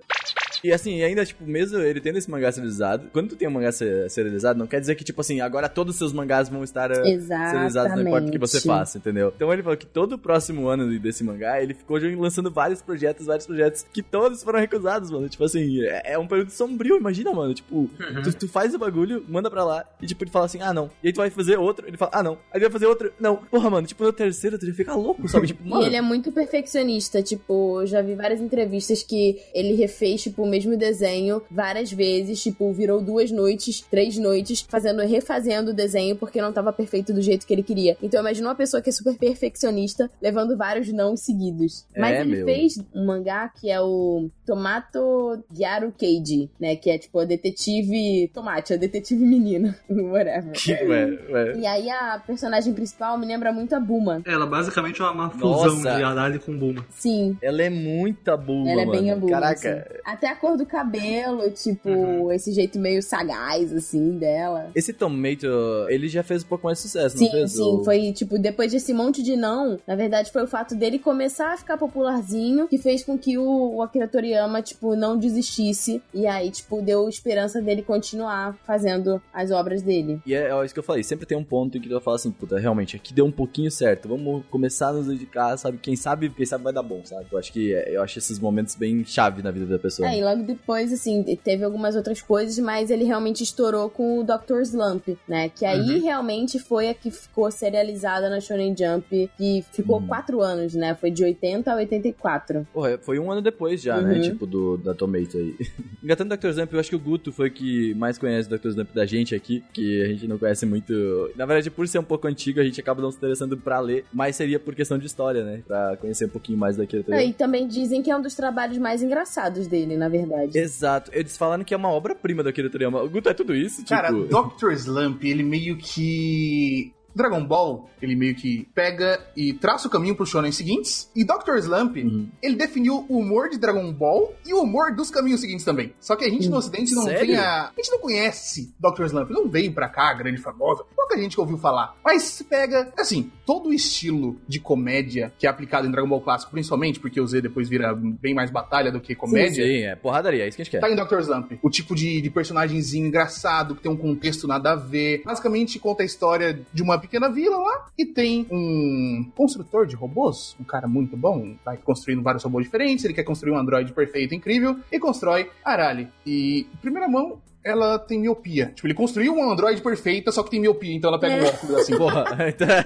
E assim, ainda, tipo, mesmo ele tendo esse mangá serializado, quando tu tem um mangá se- serializado, não quer dizer que, tipo assim, agora todos os seus mangás vão estar uh, serializados, não importa o que você Exatamente. faça, entendeu? Então ele falou que todo o próximo ano desse mangá, ele ficou já lançando vários projetos, vários projetos, que todos foram recusados, mano. Tipo assim, é, é um período sombrio, imagina, mano. Tipo, tu, tu faz o bagulho, manda pra lá, e tipo, ele fala assim, ah, não. E aí tu vai fazer outro, ele fala, ah, não. Aí ele vai fazer outro, não. Porra, mano, tipo, no terceiro tu já fica louco, sabe? (laughs) Tipo, E mano. ele é muito perfeccionista, tipo, eu já vi várias entrevistas que ele refez, tipo, o mesmo desenho várias vezes, tipo, virou duas noites, três noites, fazendo, refazendo o desenho porque não tava perfeito do jeito que ele queria. Então imagina uma pessoa que é super perfeccionista levando vários não seguidos. Mas É, ele meu. fez um mangá que é o Tomato Gyaru Keiji, né, que é tipo a detetive tomate, a detetive menina, (laughs) whatever. (laughs) Ué, ué. E aí a personagem principal me lembra muito a Buma. Ela basicamente é uma fusão Nossa. de Arali com Buma. Sim, Ela é muita Bulma, Ela é bem mano. a Bulma, Caraca. assim. Até a cor do cabelo, tipo, Uhum. esse jeito meio sagaz, assim, dela. Esse Tomato, ele já fez um pouco mais sucesso, não Sim, fez? sim, O- foi, tipo, depois desse monte de não, na verdade foi o fato dele começar a ficar popularzinho que fez com que o, o Akira Toriyama, tipo, não desistisse e aí, tipo, deu esperança dele continuar fazendo as obras dele. E é, é isso que eu falei, sempre tem um ponto em que tu fala assim, puta, realmente, aqui deu um pouquinho certo, vamos começar a nos dedicar, sabe? Quem sabe, quem sabe vai dar bom, sabe? Eu acho que é, eu acho esses momentos bem chave na vida da pessoa. É, e logo depois, assim, teve algumas outras coisas, mas ele realmente estourou com o Dr. Slump, né? Que aí Uhum. realmente foi a que ficou serializada na Shonen Jump, que ficou Uhum. quatro anos, né? Foi de 80 a 84. Porra, foi um ano depois já, né? Uhum. Tipo, do, da Tomato aí. (laughs) Engatando o Dr. Slump, eu acho que o Guto foi que mais conhece o Dr. Slump da gente aqui, que a gente não conhece muito. Na verdade, por ser um pouco antigo, a gente acaba não se interessando pra ler, mas seria por questão de história, né? Pra conhecer um pouquinho mais daquilo. tá É, ligado? e também dizem que é um dos trabalhos mais engraçados dele, na verdade. Exato. Eles falaram que é uma obra-prima daquele Toriyama. O Guto é tudo isso? Cara, tipo... Dr. Slump, ele meio que. Dragon Ball, ele meio que pega e traça o caminho pros shonen seguintes. E Dr. Slump, Uhum. ele definiu o humor de Dragon Ball e o humor dos caminhos seguintes também. Só que a gente no ocidente não Sério? tem a... A gente não conhece Dr. Slump, não veio pra cá, grande famosa. Pouca gente que ouviu falar. Mas se pega, assim, todo o estilo de comédia que é aplicado em Dragon Ball clássico, principalmente porque o Z depois vira bem mais batalha do que comédia. Sim, é porradaria, é isso que a gente quer. Tá em Dr. Slump. O tipo de, de personagemzinho engraçado, que tem um contexto nada a ver. Basicamente conta a história de uma pequena vila lá e tem um construtor de robôs, um cara muito bom, vai construindo vários robôs diferentes, ele quer construir um androide perfeito, incrível, e constrói Arali. E, em primeira mão, ela tem miopia. Tipo, ele construiu um androide perfeita, só que tem miopia, então ela pega É. um óculos assim. Porra.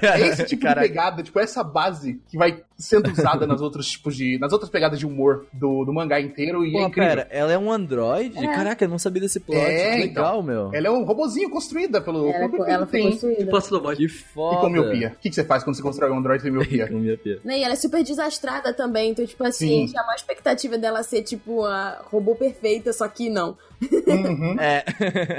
É esse tipo Caraca. de pegada, tipo, essa base que vai sendo usada nas outros tipos de. nas outras pegadas de humor do, do mangá inteiro e é Porra, incrível. pera, ela é um android? É. Caraca, eu não sabia desse plot. É, que legal, meu. Ela é um robozinho construída pelo. Ela, pelo- ela foi construída. Tipo. Que E foda. com miopia. O que, que você faz quando você constrói um androide sem miopia? (laughs) Com miopia. E ela é super desastrada também, então, tipo assim, Sim. tinha uma expectativa dela ser, tipo, a robô perfeita, só que não. Uhum. É.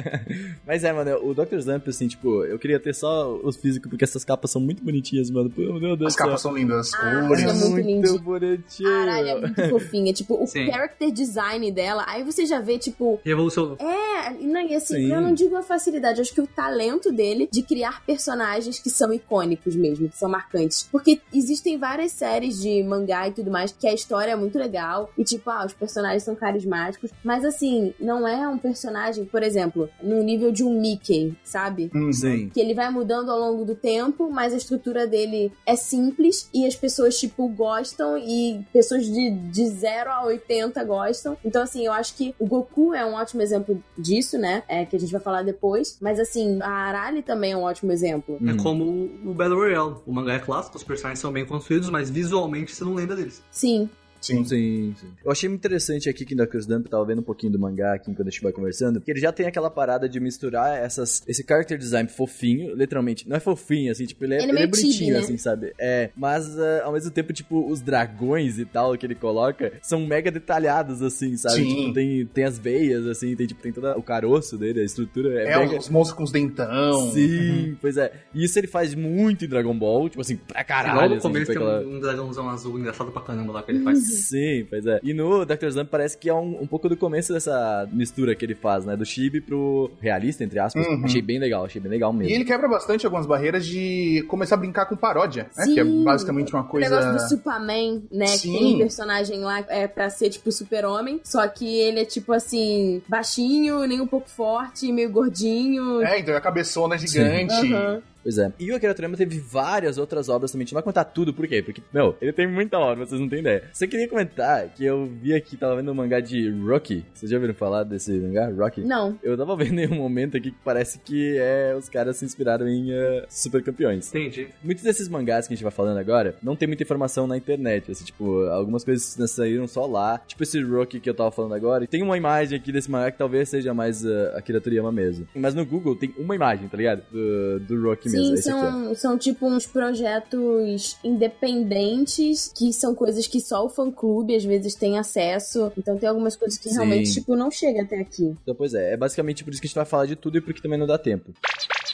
(laughs) Mas é, mano, o Dr. Zamp, assim, tipo, eu queria ter só os físicos, porque essas capas são muito bonitinhas, mano. Pô, meu Deus As do céu. capas são lindas. Ah, Ela é muito lindinha. bonitinho. Caralho, é muito fofinha. Tipo, o Sim. character design dela, aí você já vê, tipo, Revolucionou. É, e não, e assim, Sim. eu não digo a facilidade, acho que o talento dele de criar personagens que são icônicos mesmo, que são marcantes. Porque existem várias séries de mangá e tudo mais que a história é muito legal e tipo, ah, os personagens são carismáticos, mas assim, não é um personagem, por exemplo, no nível de um Mickey, sabe? Uhum. Sim. Que ele vai mudando ao longo do tempo, mas a estrutura dele é simples e as pessoas, tipo, gostam e pessoas de, de 0 a 80 gostam. Então, assim, eu acho que o Goku é um ótimo exemplo disso, né? É, que a gente vai falar depois. Mas, assim, a Arali também é um ótimo exemplo. É Hum. como o Battle Royale. O mangá é clássico, os personagens são bem construídos, mas visualmente você não lembra deles. Sim. Sim. Sim, sim. Eu achei muito interessante aqui que o Dr. Dump tava vendo um pouquinho do mangá aqui enquanto a gente vai conversando, que ele já tem aquela parada de misturar essas, esse character design fofinho, literalmente. Não é fofinho, assim, tipo, ele é, Ele é ele é bonitinho, né? assim, sabe? É, mas ah, ao mesmo tempo, tipo, os dragões e tal que ele coloca são mega detalhados, assim, sabe? Sim. Tipo, tem, tem as veias, assim, tem, tipo, tem todo o caroço dele, a estrutura é, É, mega... os monstros com os dentão. Sim, pois é. E isso ele faz muito em Dragon Ball, tipo assim, pra caralho. No assim, começo tipo, tem aquela- um, um dragãozão azul engraçado pra caramba lá que ele faz. (laughs) Sim, pois é. E no Dr. Slump parece que é um, um pouco do começo dessa mistura que ele faz, né? Do chibi pro realista, entre aspas. Uhum. Achei bem legal, achei bem legal mesmo. E ele quebra bastante algumas barreiras de começar a brincar com paródia, né? Sim. Que é basicamente uma O negócio do coisa. Superman, né? Que Sim. tem um personagem lá é pra ser, tipo, super-homem. Só que ele é, tipo, assim, baixinho, nem um pouco forte, meio gordinho. É, então é a cabeçona gigante. Aham. Pois é. E o Akira Toriyama teve várias outras obras também. A gente não vai contar tudo, por quê? Porque, meu, ele tem muita obra, vocês não têm ideia. Você queria comentar que eu vi aqui, tava vendo um mangá de Rocky. Vocês já ouviram falar desse mangá? Rocky? Não. Eu tava vendo em um momento aqui que parece que é, os caras se inspiraram em eh, super campeões. Entendi. Muitos desses mangás que a gente vai falando agora não tem muita informação na internet. Assim, tipo, algumas coisas né, saíram só lá. Tipo esse Rocky que eu tava falando agora. E tem uma imagem aqui desse mangá que talvez seja mais uh, Akira Toriyama mesmo. Mas no Google tem uma imagem, tá ligado? Do, do Rocky Sim. Esse são, são tipo uns projetos independentes, que são coisas que só o fã-clube às vezes tem acesso. Então tem algumas coisas que Sim. realmente, tipo, não chega até aqui. Então, pois é, é basicamente por isso que a gente vai falar de tudo e porque também não dá tempo.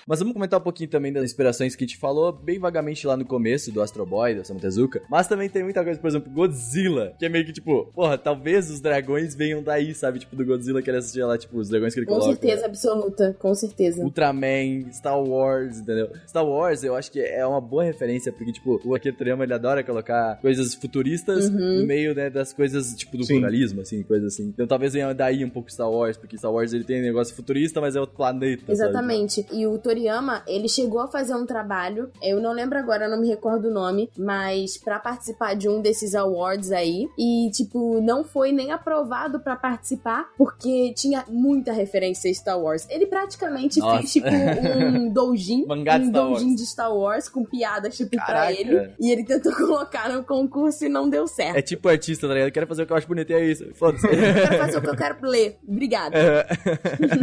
Mas vamos comentar um pouquinho também das inspirações que a gente falou, bem vagamente lá no começo, do Astro Boy, do Osamu Tezuka. Mas também tem muita coisa, por exemplo, Godzilla, que é meio que tipo, porra, talvez os dragões venham daí, sabe? Tipo, do Godzilla que ele assistia lá, tipo, os dragões que ele Com coloca. certeza absoluta, com certeza. Ultraman, Star Wars, entendeu? Star Wars eu acho que é uma boa referência, porque, tipo, o Akira Toriyama, ele adora colocar coisas futuristas Uhum. no meio, né, das coisas, tipo, do Sim. pluralismo, assim, coisas assim. Então talvez venha daí um pouco Star Wars, porque Star Wars ele tem negócio futurista, mas é outro planeta, sabe? Exatamente. E o Toriyama, ele chegou a fazer um trabalho, eu não lembro agora, não me recordo o nome, mas pra participar de um desses awards aí. E, tipo, não foi nem aprovado pra participar, porque tinha muita referência a Star Wars. Ele praticamente Nossa. fez, tipo, um (laughs) doujin. Mangá um Wars. de Star Wars com piadas, tipo, Caraca. pra ele. E ele tentou (laughs) colocar no concurso e não deu certo. É tipo artista, tá ligado? Eu quero fazer o que eu acho bonito, e é isso. Foda-se. (laughs) Eu quero fazer o que eu (laughs) quero ler. Obrigada. é,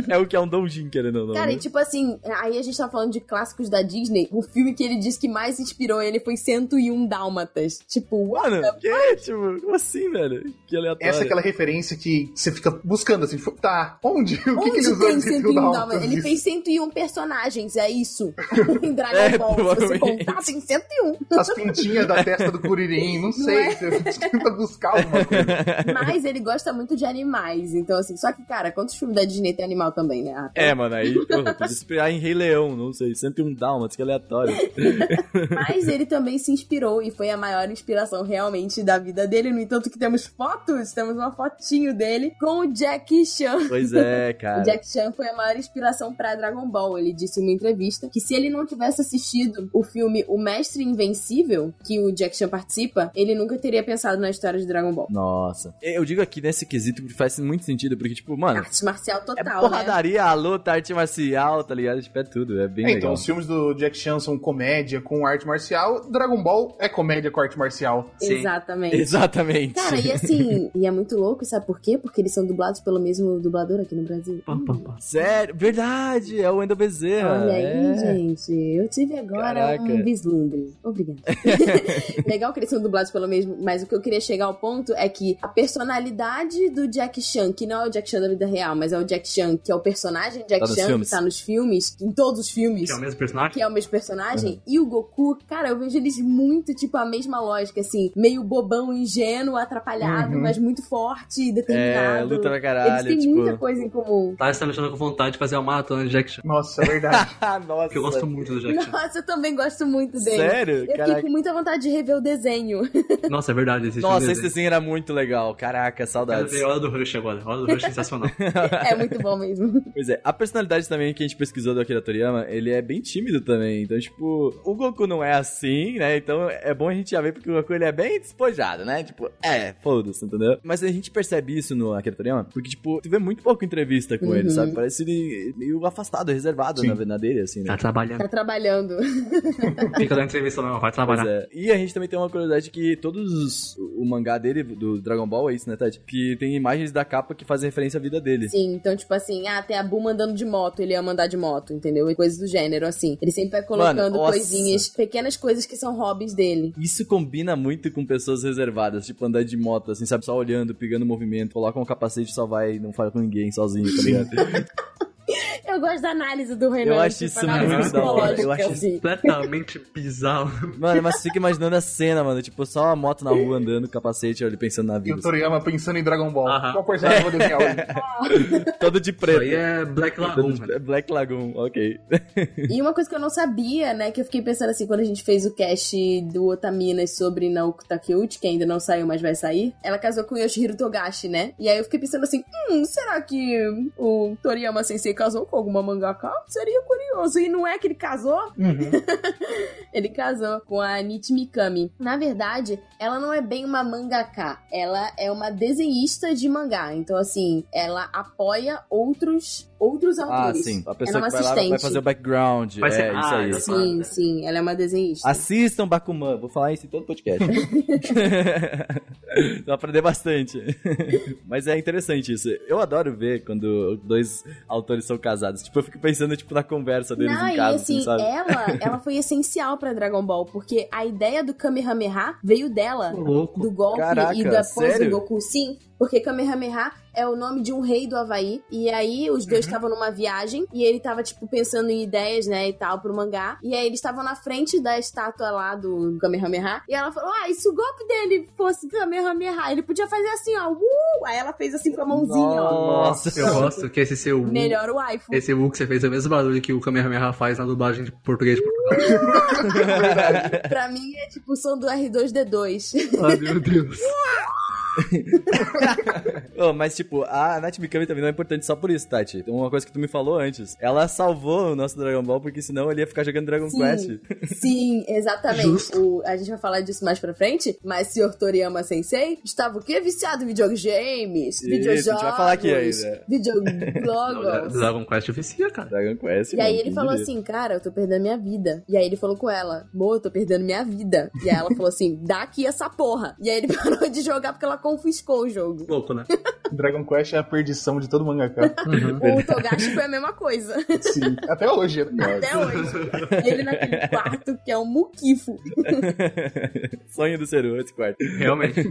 é o que é um doujin, querendo ou não. Cara, né? e tipo assim, aí a gente tá falando de clássicos da Disney. O filme que ele disse que mais inspirou ele foi 101 Dálmatas. Tipo? Mano, que? Tipo, como assim, velho? Que aleatório. Essa é aquela referência que você fica buscando assim, tipo, tá, onde? O que, que Onde ele usou tem de 101 101 Dálmatas? Ele fez 101 personagens, é isso. Em (laughs) Dragon É, Ball, se você contar, tem 101. As pintinhas da testa do Kuririn, não sei. é? Você tenta buscar alguma coisa. Mas ele gosta muito de animais. Então, assim, só que, cara, quantos filmes da Disney tem animal também, né? Ah, É, mano, aí, podia inspirar em Rei Leão não sei, 101 dálmatas, que aleatório. (laughs) Mas ele também se inspirou e foi a maior inspiração realmente da vida dele. No entanto, que temos fotos, temos uma fotinho dele com o Jack Chan. Pois é, (laughs) O cara. Jack Chan foi a maior inspiração pra Dragon Ball. Ele disse em uma entrevista que se ele não tivesse assistido o filme O Mestre Invencível, que o Jack Chan participa, ele nunca teria pensado na história de Dragon Ball. Nossa. Eu digo aqui nesse quesito que faz muito sentido, porque, tipo, mano, Arte marcial é total, né? porradaria, a luta, arte marcial, tá ligado? Tipo, é tudo, é bem É, legal. então, os filmes do Jack Chan são comédia com arte marcial, Dragon Ball é comédia com arte marcial. Sim. Exatamente. Exatamente. Cara, e assim, (laughs) e é muito louco, sabe por quê? Porque eles são dublados pelo mesmo dublador aqui no Brasil. Pam, pam, pam. Sério, verdade, é o Wendel Bezerra. Olha aí, é. gente. Eu tive agora Caraca. um vislumbre. Obrigada. (laughs) Legal que eles são dublados pelo mesmo, mas o que eu queria chegar ao ponto é que a personalidade do Jack Chan, que não é o Jack Chan da vida real, mas é o Jack Chan, que é o personagem Jack Tá Chan, filmes. que tá nos filmes, em todos os filmes. Que é o mesmo personagem? que é o mesmo personagem, e o Goku, cara, eu vejo eles muito, tipo, a mesma lógica, assim, meio bobão, ingênuo, atrapalhado, Uhum. mas muito forte, É, determinado. luta pra Eles caralho, têm tipo... muita coisa em comum. Tá, você tá me deixando com vontade de fazer uma maratona de Jack Chan. (laughs) Nossa, é verdade. Nossa. (laughs) Porque eu gosto muito do Jack Chan. Nossa, eu também gosto muito dele. Sério? Eu fiquei Caraca. com muita vontade de rever o desenho. (laughs) Nossa, é verdade. Esse Nossa, esse desenho era muito legal. Caraca, saudades. ver a Hora do Rush agora. A Hora do Rush é sensacional. é muito bom mesmo. Pois é, a personalidade também que a gente pesquisou do Akira Toriyama, ele é bem tímido também. Então, tipo, o Goku não é assim, né? Então é bom a gente já ver porque o Goku ele é bem despojado, né? Tipo, é, foda-se, entendeu? Mas a gente percebe isso no Akira Toriyama, porque, tipo, tu vê muito pouca entrevista com ele, Uhum. sabe? Parece ele meio afastado, reservado Sim. na, na dele, assim, né? Tá trabalhando. Tá trabalhando. (laughs) Fica dando entrevista não, vai trabalhar. é. E a gente também tem uma curiosidade que todos os- o mangá dele, do Dragon Ball, é isso, né, Tati? Que tem imagens da capa que fazem referência à vida dele. Sim, então, tipo assim, ah, tem a Buma andando de moto, ele ama andar de moto, entendeu? E coisas do gênero, assim. Ele sempre vai colocando Mano, coisinhas, pequenas coisas que são hobbies dele. Isso combina muito com pessoas reservadas, tipo andar de moto, assim, sabe? Só olhando, pegando movimento, coloca um capacete e só vai e não fala com ninguém sozinho, tá ligado? (laughs) (laughs) Eu gosto da análise do Renan. Eu acho isso muito da hora, eu acho assim. Completamente bizarro. (laughs) Mano, mas fica imaginando a cena, mano. Tipo, só a moto na rua andando, capacete, ele pensando na E vida. o Toriyama pensando em Dragon Ball. Aham. Qual personagem eu vou desenhar hoje? assim, (laughs) todo de Isso preto. aí é Black Lagoon, de-. Black Lagoon, ok. E uma coisa que eu não sabia, né, que eu fiquei pensando assim, quando a gente fez o cast do Otaminas sobre Naoko Takeuchi, que ainda não saiu, mas vai sair, ela casou com o Yoshihiro Togashi, né? E aí eu fiquei pensando assim, hum, será que o Toriyama Sensei casou com alguma mangaka? Seria curioso. E não é que ele casou? (laughs) ele casou com a Nichi Mikami. Na verdade, ela não é bem uma mangaka, ela é uma desenhista de mangá. Então, assim, ela apoia outros outros Ah, autores. sim. A ela é pessoa uma que vai lá vai assistente. fazer o background. Vai ser- é, isso ah, aí. eu- Sim, sim, ela é uma desenhista. Assistam Bakuman, vou falar isso em todo podcast. (laughs) Vão aprender bastante. Mas é interessante isso. Eu adoro ver quando dois autores são casados. Tipo, eu fico pensando tipo, na conversa deles Não, em e casa, assim, assim, sabe? ela, (laughs) ela foi essencial pra Dragon Ball, porque a ideia do Kamehameha veio dela, do golpe Caraca, e da pose do Goku, sim. Porque Kamehameha é o nome de um rei do Havaí. E aí os Uhum. dois estavam numa viagem e ele tava, tipo, pensando em ideias, né, e tal, pro mangá. E aí eles estavam na frente da estátua lá do Kamehameha. E ela falou: Ah, e se o golpe dele fosse Kamehameha? Ele podia fazer assim, ó. Uh! Aí ela fez assim com a mãozinha, ó. Nossa. Eu gosto que esse seu. Melhor o waifu. Esse Wu que você fez é o mesmo barulho que o Kamehameha faz na dublagem de português de Portugal. (laughs) Pra mim é tipo o som do R2D2. Ai, meu Deus. (laughs) (laughs) Oh, mas, tipo, a Nath Mikami também não é importante só por isso, Tati. Então, uma coisa que tu me falou antes. Ela salvou o nosso Dragon Ball, porque senão ele ia ficar jogando Dragon Sim. Quest. Sim, exatamente. O- a gente vai falar disso mais pra frente, mas Sr. Toriyama Sensei estava o quê? Viciado em videogames, Isso, videojogos, a gente vai falar aqui ainda. videojogos. Dragon Quest vicia, cara. Dragon Quest, E aí mano, ele quem falou diria? assim, cara, eu tô perdendo minha vida. E aí ele falou com ela, amor, eu tô perdendo minha vida. E aí ela falou assim, dá aqui essa porra. E aí ele (laughs) parou de jogar porque ela confiscou o jogo. Louco, né? (laughs) Dragon Quest é a perdição de todo mangaka. O Togashi foi a mesma coisa. Sim. Até hoje. né? Até hoje. Ele naquele quarto que é um muquifo. (laughs) Sonho do Seru, esse quarto. Realmente. (laughs)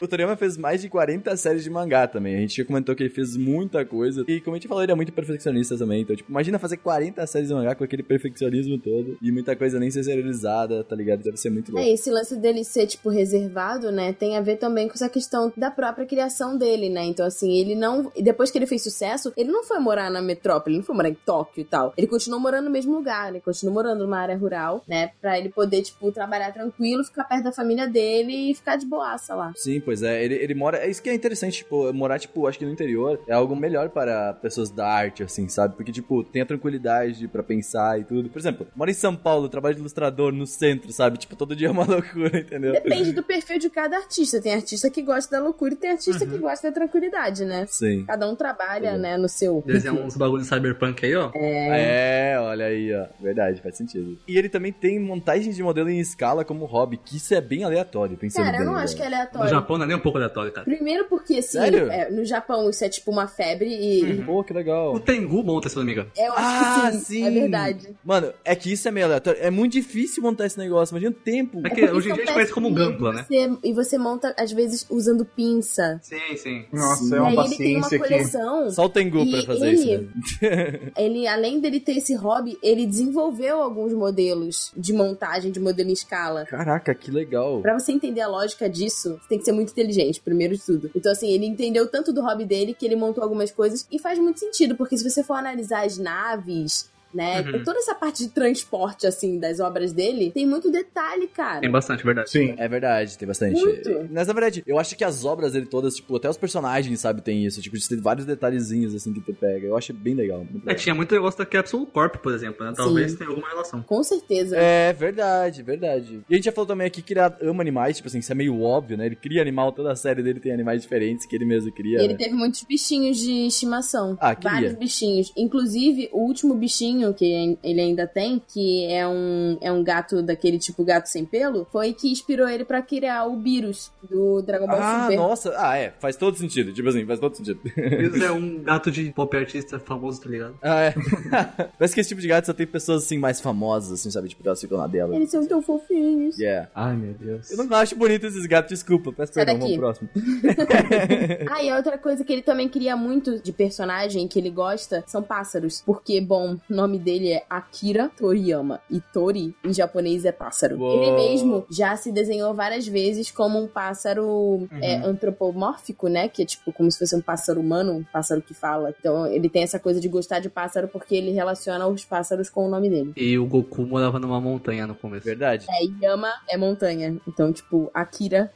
O Toriyama fez mais de 40 séries de mangá também. A gente já comentou que ele fez muita coisa. E como a gente falou, ele é muito perfeccionista também. Então, tipo, imagina fazer 40 séries de mangá com aquele perfeccionismo todo. E muita coisa nem ser serializada, tá ligado? Deve ser muito louco. É, esse lance dele ser, tipo, reservado, né, tem a ver também com essa questão da própria criação dele, né? Então, assim, ele não. Depois que ele fez sucesso, ele não foi morar na metrópole, ele não foi morar em Tóquio e tal. Ele continuou morando no mesmo lugar, ele continuou morando numa área rural, né? Pra ele poder, tipo, trabalhar tranquilo, ficar perto da família dele e ficar de boaça lá. Sim, pois é. Ele, ele mora. É isso que é interessante, tipo, morar, tipo, acho que no interior é algo melhor para pessoas da arte, assim, sabe? Porque, tipo, tem a tranquilidade pra pensar e tudo. Por exemplo, mora em São Paulo, trabalho de ilustrador no centro, sabe? Tipo, todo dia é uma (laughs) loucura, entendeu? Depende do perfil de cada artista. Tem artista que gosta da loucura e tem artista Uhum. que gosta da tranquilidade, né? Sim. Cada um trabalha, é. né, no seu. Desenhar uns bagulho de cyberpunk aí, ó. É, olha aí, ó. Verdade, faz sentido. E ele também tem montagem de modelo em escala como hobby, que isso é bem aleatório, pensando Cara, eu bem, não velho. acho que é No aleatório. Japão não é nem um pouco aleatório, cara. Primeiro porque, assim, Sério? é, no Japão isso é tipo uma febre e. Pô, que legal. O Tengu monta, se não me engano. Eu acho Ah, que sim, sim. é verdade. Mano, é que isso é meio aleatório. É muito difícil montar esse negócio, imagina o tempo. É que porque hoje em dia a gente conhece como Gampla, né? você- E você monta, às vezes, usando pinça. Sim, sim. Nossa, Sim. é e uma aí ele tem uma paciência que. coleção. Só o Tengu pra fazer ele- isso, né? (laughs) Ele, além dele ter esse hobby, ele desenvolveu alguns modelos de montagem, de modelo em escala. Caraca, que legal. Pra você entender a lógica disso, você tem que ser muito inteligente, primeiro de tudo. Então, assim, ele entendeu tanto do hobby dele que ele montou algumas coisas e faz muito sentido, porque se você for analisar as naves, né, Uhum. toda essa parte de transporte, assim, das obras dele, tem muito detalhe, cara. Tem bastante, verdade. Sim. É verdade, tem bastante. Muito. Mas na verdade, eu acho que as obras dele todas, tipo, até os personagens, sabe, tem isso. Tipo, tem vários detalhezinhos assim que tu pega. Eu acho bem legal. Muito É, legal. tinha muito negócio da Capsule Corp, por exemplo, né? Talvez tenha alguma relação. Com certeza. É verdade, verdade. E a gente já falou também aqui que ele ama animais, tipo assim, isso é meio óbvio, né? Ele cria animal, toda a série dele tem animais diferentes que ele mesmo cria. E ele né? teve muitos bichinhos de estimação. Ah, queria. Vários bichinhos. Inclusive, o último bichinho que ele ainda tem, que é um, é um gato daquele tipo gato sem pelo, foi que inspirou ele pra criar o Beerus do Dragon Ball Ah, Super. nossa. Ah, é. Faz todo sentido. Tipo assim, faz todo sentido. Isso é um gato de pop artista famoso, tá ligado? ah, é. (laughs) Parece que esse tipo de gato só tem pessoas assim mais famosas, assim, sabe? Tipo, elas ficam na dela. Eles são tão fofinhos. Yeah. Ai, meu Deus. Eu não acho bonito esses gatos, desculpa. Peço Sai perdão, daqui. vamos (laughs) pro próximo. Ah, e outra coisa que ele também queria muito de personagem que ele gosta são pássaros. Porque, bom, o nome dele é Akira Toriyama. E Tori, em japonês, é pássaro. Uou. Ele mesmo já se desenhou várias vezes como um pássaro é, antropomórfico, né? Que é tipo como se fosse um pássaro humano, um pássaro que fala. Então ele tem essa coisa de gostar de pássaro porque ele relaciona os pássaros com o nome dele. E o Goku morava numa montanha no começo. Verdade. É, Yama é montanha. Então, tipo, Akira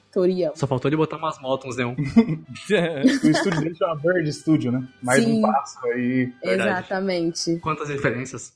Só faltou ele botar umas motos, neon. (laughs) O estúdio dele chama Bird Studio, né? Mais Sim. um pássaro aí. Verdade. Exatamente. Quantas referências.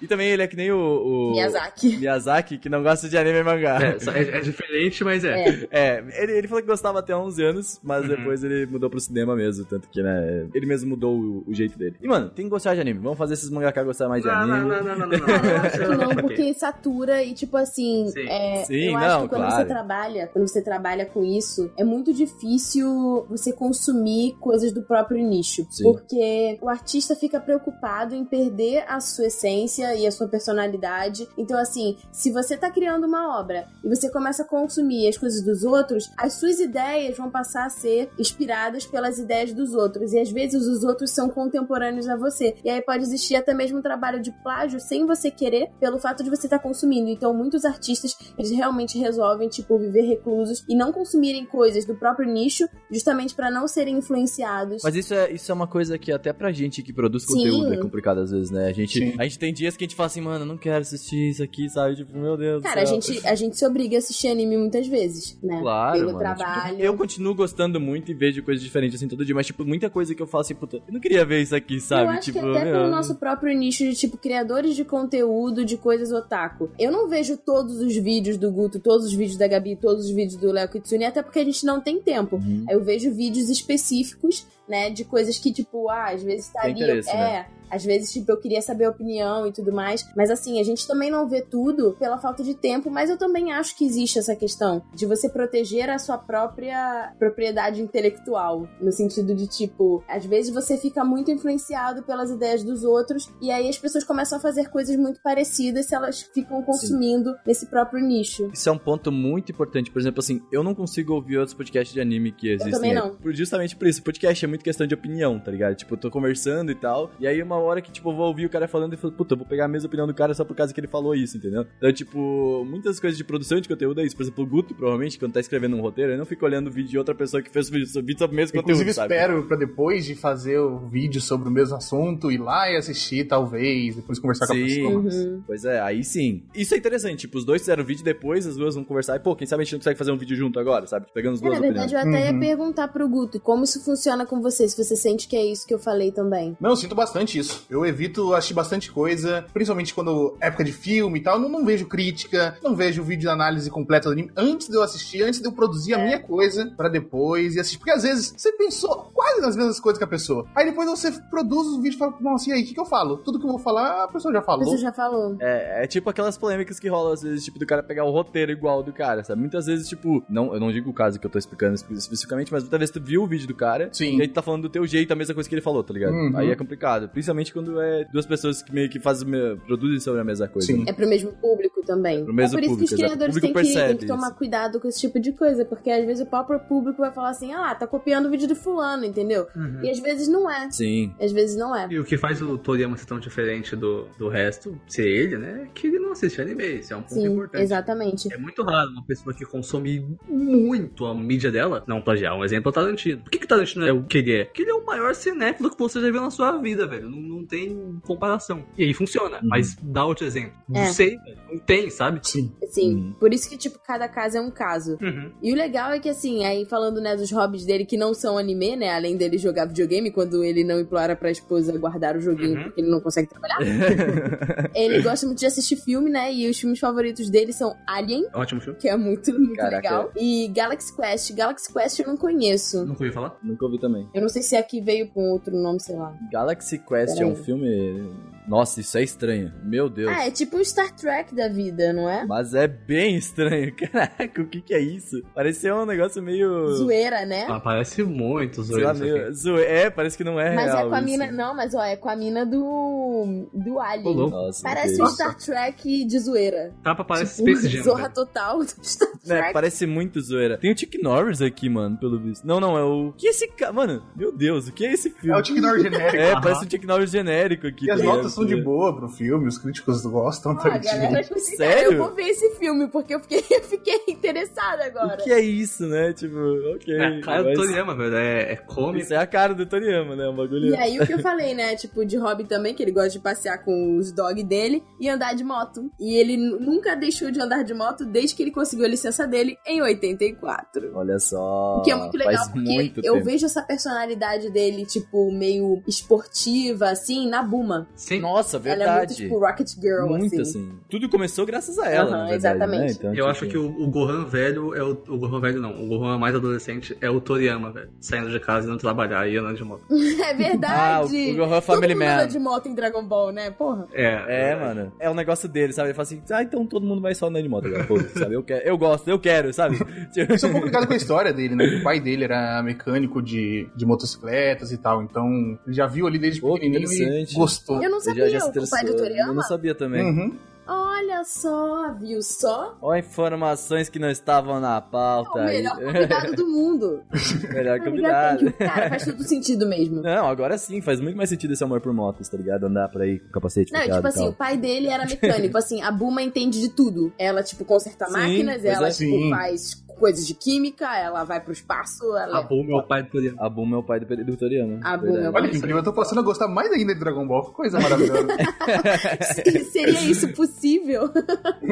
E também ele é que nem o, o- Miyazaki. Miyazaki, que não gosta de anime e mangá. É, é- é diferente, mas é. É. É, ele, ele falou que gostava até há 11 anos, mas Uhum. depois ele mudou pro cinema mesmo, tanto que, né, ele mesmo mudou o, o jeito dele. E, mano, tem que gostar de anime. Vamos fazer esses mangaka gostar mais de Não, anime. não, não, não, não, não. Não, Pra quê? porque satura e, tipo assim, Sim. é, Sim, eu não, acho que quando claro. você trabalha, quando você trabalha com isso, é muito difícil você consumir coisas do próprio nicho. Sim. Porque o artista fica preocupado em perder a sua essência e a sua personalidade. Então, assim, se você tá criando uma obra e você começa a consumir as coisas dos outros, as suas ideias vão passar a ser inspiradas pelas ideias dos outros. E às vezes os outros são contemporâneos a você. E aí pode existir até mesmo um trabalho de plágio sem você querer, pelo fato de você estar consumindo. Então, muitos artistas, eles realmente resolvem, tipo, viver reclusos e não consumirem coisas do próprio nicho, justamente pra não serem influenciados. Mas isso é, isso é uma coisa que até pra gente que produz Sim. conteúdo é complicado às vezes, né? A gente, Sim. a gente tem dias que a gente fala assim, mano, eu não quero assistir isso aqui, sabe? Tipo, meu Deus do Cara, a céu. gente, a gente se obriga a assistir anime muitas vezes, né? Claro, Pelo mano. trabalho. Tipo, eu continuo gostando muito e vejo coisas diferentes assim todo dia, mas tipo, muita coisa que eu falo assim, puta, eu não queria ver isso aqui, sabe? eu acho tipo, que até meu, pelo nosso próprio nicho de, tipo, criadores de conteúdo de coisas otaku. Eu não vejo todos os vídeos do Guto, todos os vídeos da Gabi, todos os vídeos do Léo Kitsune, até porque a gente não tem tempo. Uhum. Eu vejo vídeos específicos, né, de coisas que, tipo, ah, às vezes tá Tem ali. interesse, é. né? Às vezes, tipo, eu queria saber a opinião e tudo mais. Mas assim, a gente também não vê tudo pela falta de tempo, mas eu também acho que existe essa questão de você proteger a sua própria propriedade intelectual. No sentido de, tipo, às vezes você fica muito influenciado pelas ideias dos outros e aí as pessoas começam a fazer coisas muito parecidas se elas ficam consumindo nesse próprio nicho. Isso é um ponto muito importante. Por exemplo, assim, eu não consigo ouvir outros podcasts de anime que existem. também aí. não. Por- Justamente por isso. Podcast é muito questão de opinião, tá ligado? Tipo, eu tô conversando e tal. E aí, uma hora que, tipo, eu vou ouvir o cara falando e falo, puta, eu vou pegar a mesma opinião do cara só por causa que ele falou isso, entendeu? Então, tipo, muitas coisas de produção de conteúdo é isso. Por exemplo, o Guto, provavelmente, quando tá escrevendo um roteiro, ele não fica olhando o vídeo de outra pessoa que fez o vídeo sobre vídeo sobre o mesmo Inclusive, conteúdo, sabe? espero pra depois de fazer o vídeo sobre o mesmo assunto, ir lá e assistir, talvez, depois conversar com a Sim. pessoa. Uhum. Pois é, aí sim. Isso é interessante, tipo, os dois fizeram vídeo depois, as duas vão conversar e, pô, quem sabe a gente não consegue fazer um vídeo junto agora, sabe? Pegando as É, duas na verdade, opiniões. eu até Uhum. ia perguntar pro Guto como isso funciona com você, se você sente que é isso que eu falei também. Não, eu sinto bastante isso. Eu evito assistir bastante coisa, principalmente quando época de filme e tal. Não, não vejo crítica, não vejo vídeo de análise completa do anime antes de eu assistir, antes de eu produzir a minha coisa pra depois e assistir. Porque às vezes você pensou quase nas mesmas coisas que a pessoa. Aí depois você produz o vídeo e fala, nossa, e aí, o que, que eu falo? Tudo que eu vou falar, a pessoa já A falou. pessoa já falou. É, é tipo aquelas polêmicas que rolam às vezes, tipo, do cara pegar o roteiro igual do cara, sabe? Muitas vezes, tipo, não, eu não digo o caso que eu tô explicando espe- especificamente, mas muitas vezes tu viu o vídeo do cara Sim. e aí tu tá falando do teu jeito, a mesma coisa que ele falou, tá ligado? Uhum. Aí é complicado. Principalmente quando é duas pessoas que meio que fazem, produzem sobre a mesma coisa. Sim. né? É pro mesmo público também. Pro mesmo é por isso público, que os criadores têm que, têm percebe que tomar isso. cuidado com esse tipo de coisa, porque às vezes o próprio público vai falar assim, ah, tá copiando o vídeo do fulano, entendeu? Uhum. E às vezes não é. Sim. Às vezes não é. E o que faz o Toriyama ser tão diferente do, do resto, ser ele, né? É que ele não assiste anime. Isso é um ponto Sim, importante. exatamente. É muito raro uma pessoa que consome muito a mídia dela não plagiar. Um exemplo é o Tarantino. Por que, que o Tarantino é o que ele é? Porque ele é o maior cinéfilo que você já viu na sua vida, velho. Não, não tem comparação. E aí funciona. Uhum. Mas dá outro exemplo. É. Não sei, velho. Não tem, sabe? Sim. Assim, Uhum. por isso que, tipo, cada caso é um caso. Uhum. E o legal é que, assim, aí falando, né, dos hobbies dele que não são anime, né, além dele jogar videogame, quando ele não implora pra esposa guardar o joguinho Uhum. porque ele não consegue trabalhar. (laughs) ele gosta muito de assistir filme, né, e os filmes favoritos dele são Alien, Ótimo filme. que é muito, muito Caraca. legal, e Galaxy Quest. Galaxy Quest eu não conheço. Nunca ouvi falar? Nunca ouvi também. Eu não sei se aqui veio com outro nome, sei lá. Galaxy Quest é um filme. Nossa, isso é estranho. Meu Deus. Ah, é tipo o Star Trek da vida, não é? Mas é bem estranho. (laughs) Caraca, o que que é isso? Pareceu um negócio meio. Zoeira, né? Ah, parece muito lá, aqui. meio... Zoe... É, parece que não é mas real. é com a isso. mina. Não, mas ó, é com a mina do. do Alien. Nossa, Parece um. Star Trek de zoeira. Capa parece Tipo, Space Jam. Zorra velho. total do Star É, Trek. parece muito zoeira. Tem o Chuck Norris aqui, mano, pelo visto. Não, não, é o. Que esse cara. Mano, meu Deus, o que é esse filme? É o Chuck Norris genérico. É, parece um Chuck Norris genérico aqui. E as tá notas são de boa pro filme, os críticos gostam. Ó, tá a galera, cara, Sério? eu vou ver esse filme, porque eu fiquei, (laughs) eu fiquei interessada agora. O que é isso, né? Tipo, ok. É a cara do mas Toriyama, velho. É, é cômico. Isso é a cara do Toriyama, né? Um bagulho. E aí o que eu falei, né? Tipo, de hobby também, que ele gosta de passear com os dog dele e andar de moto. E ele nu- nunca deixou de andar de moto desde que ele conseguiu a licença dele em 84. Olha só. O que é muito legal, faz porque muito eu tempo. vejo essa personalidade dele, tipo, meio esportiva, assim, na Buma. Sim. Nossa, Ela é muito, verdade. tipo, Rocket Girl, muito assim. assim. Tudo começou graças a ela, na verdade, exatamente. né? Então, Eu tipo, acho que o, o Gohan velho é o. O Gohan velho não. O Gohan mais adolescente é o Toriyama, velho. Saindo de casa, indo trabalhar e andando de moto. (laughs) É verdade. Ah, o- o Gohan Todo Family mundo Man. anda de moto em Dragon Ball, né? Porra. É. É, mano. É um negócio dele, sabe? Ele fala assim, ah, então todo mundo vai só andar de moto agora, pô, sabe? Eu, quero, eu gosto, eu quero, sabe? Tipo, (laughs) Isso é um pouco ligado com a história dele, né? O pai dele era mecânico de, de motocicletas e tal. Então, ele já viu ali desde pequenininho e gostou. Eu não ele sabia, já, já se o pai do interessou. Eu Toriyama. não sabia também. Uhum. Olha só, viu só? Ó, informações que não estavam na É pauta o aí. melhor (laughs) convidado do mundo. melhor convidado. Cara, faz todo sentido mesmo. Não, agora sim, faz muito mais sentido esse amor por motos, tá ligado? Andar por aí com capacete Não, tipo assim, tal. o pai dele era (laughs) mecânico. assim, a Buma entende de tudo. Ela, tipo, conserta Sim, máquinas, ela, é. tipo, Sim. faz coisas de química, ela vai pro espaço, ela... A Bulma é o pai do Toriyama. A Boom é o pai do, do Toriano. A Boom é o Olha que incrível, eu tô passando a gostar mais ainda de Dragon Ball. Que coisa maravilhosa. (laughs) Seria isso possível? (laughs)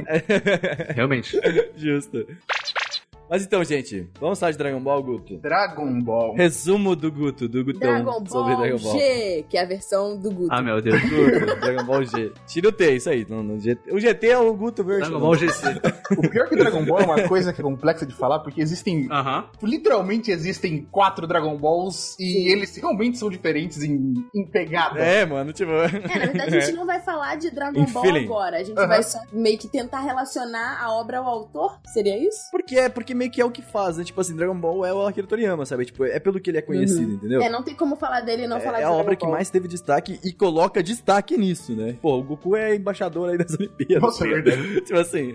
(laughs) Realmente. Justo. Mas então, gente, vamos falar de Dragon Ball, Guto? Dragon Ball. Resumo do Guto, do Gutão Dragon sobre Ball Dragon Ball. G, que é a versão do Guto. Ah, meu Deus. Guto, Dragon Ball G. Tira o T, isso aí. No, no GT. O GT é o Guto version. Dragon Ball GC. O pior é que Dragon Ball é uma coisa que é complexa de falar, porque existem. Aham. Literalmente existem quatro Dragon Balls e eles realmente são diferentes em, em pegada. É, mano, tipo... É, na verdade, a gente (laughs) não vai falar de Dragon Em Ball feeling. agora. A gente Aham. vai só meio que tentar relacionar a obra ao autor. Seria isso? Porque é, porque meio que é o que faz, né? Tipo assim, Dragon Ball é o Akira Toriyama, sabe? Tipo, é pelo que ele é conhecido, entendeu? É, não tem como falar dele e não falar É de a Dragon obra que mais teve destaque e coloca destaque nisso, né? Pô, o Goku é embaixador aí das (laughs) Olimpíadas. Nossa, é verdade. (laughs) tipo assim.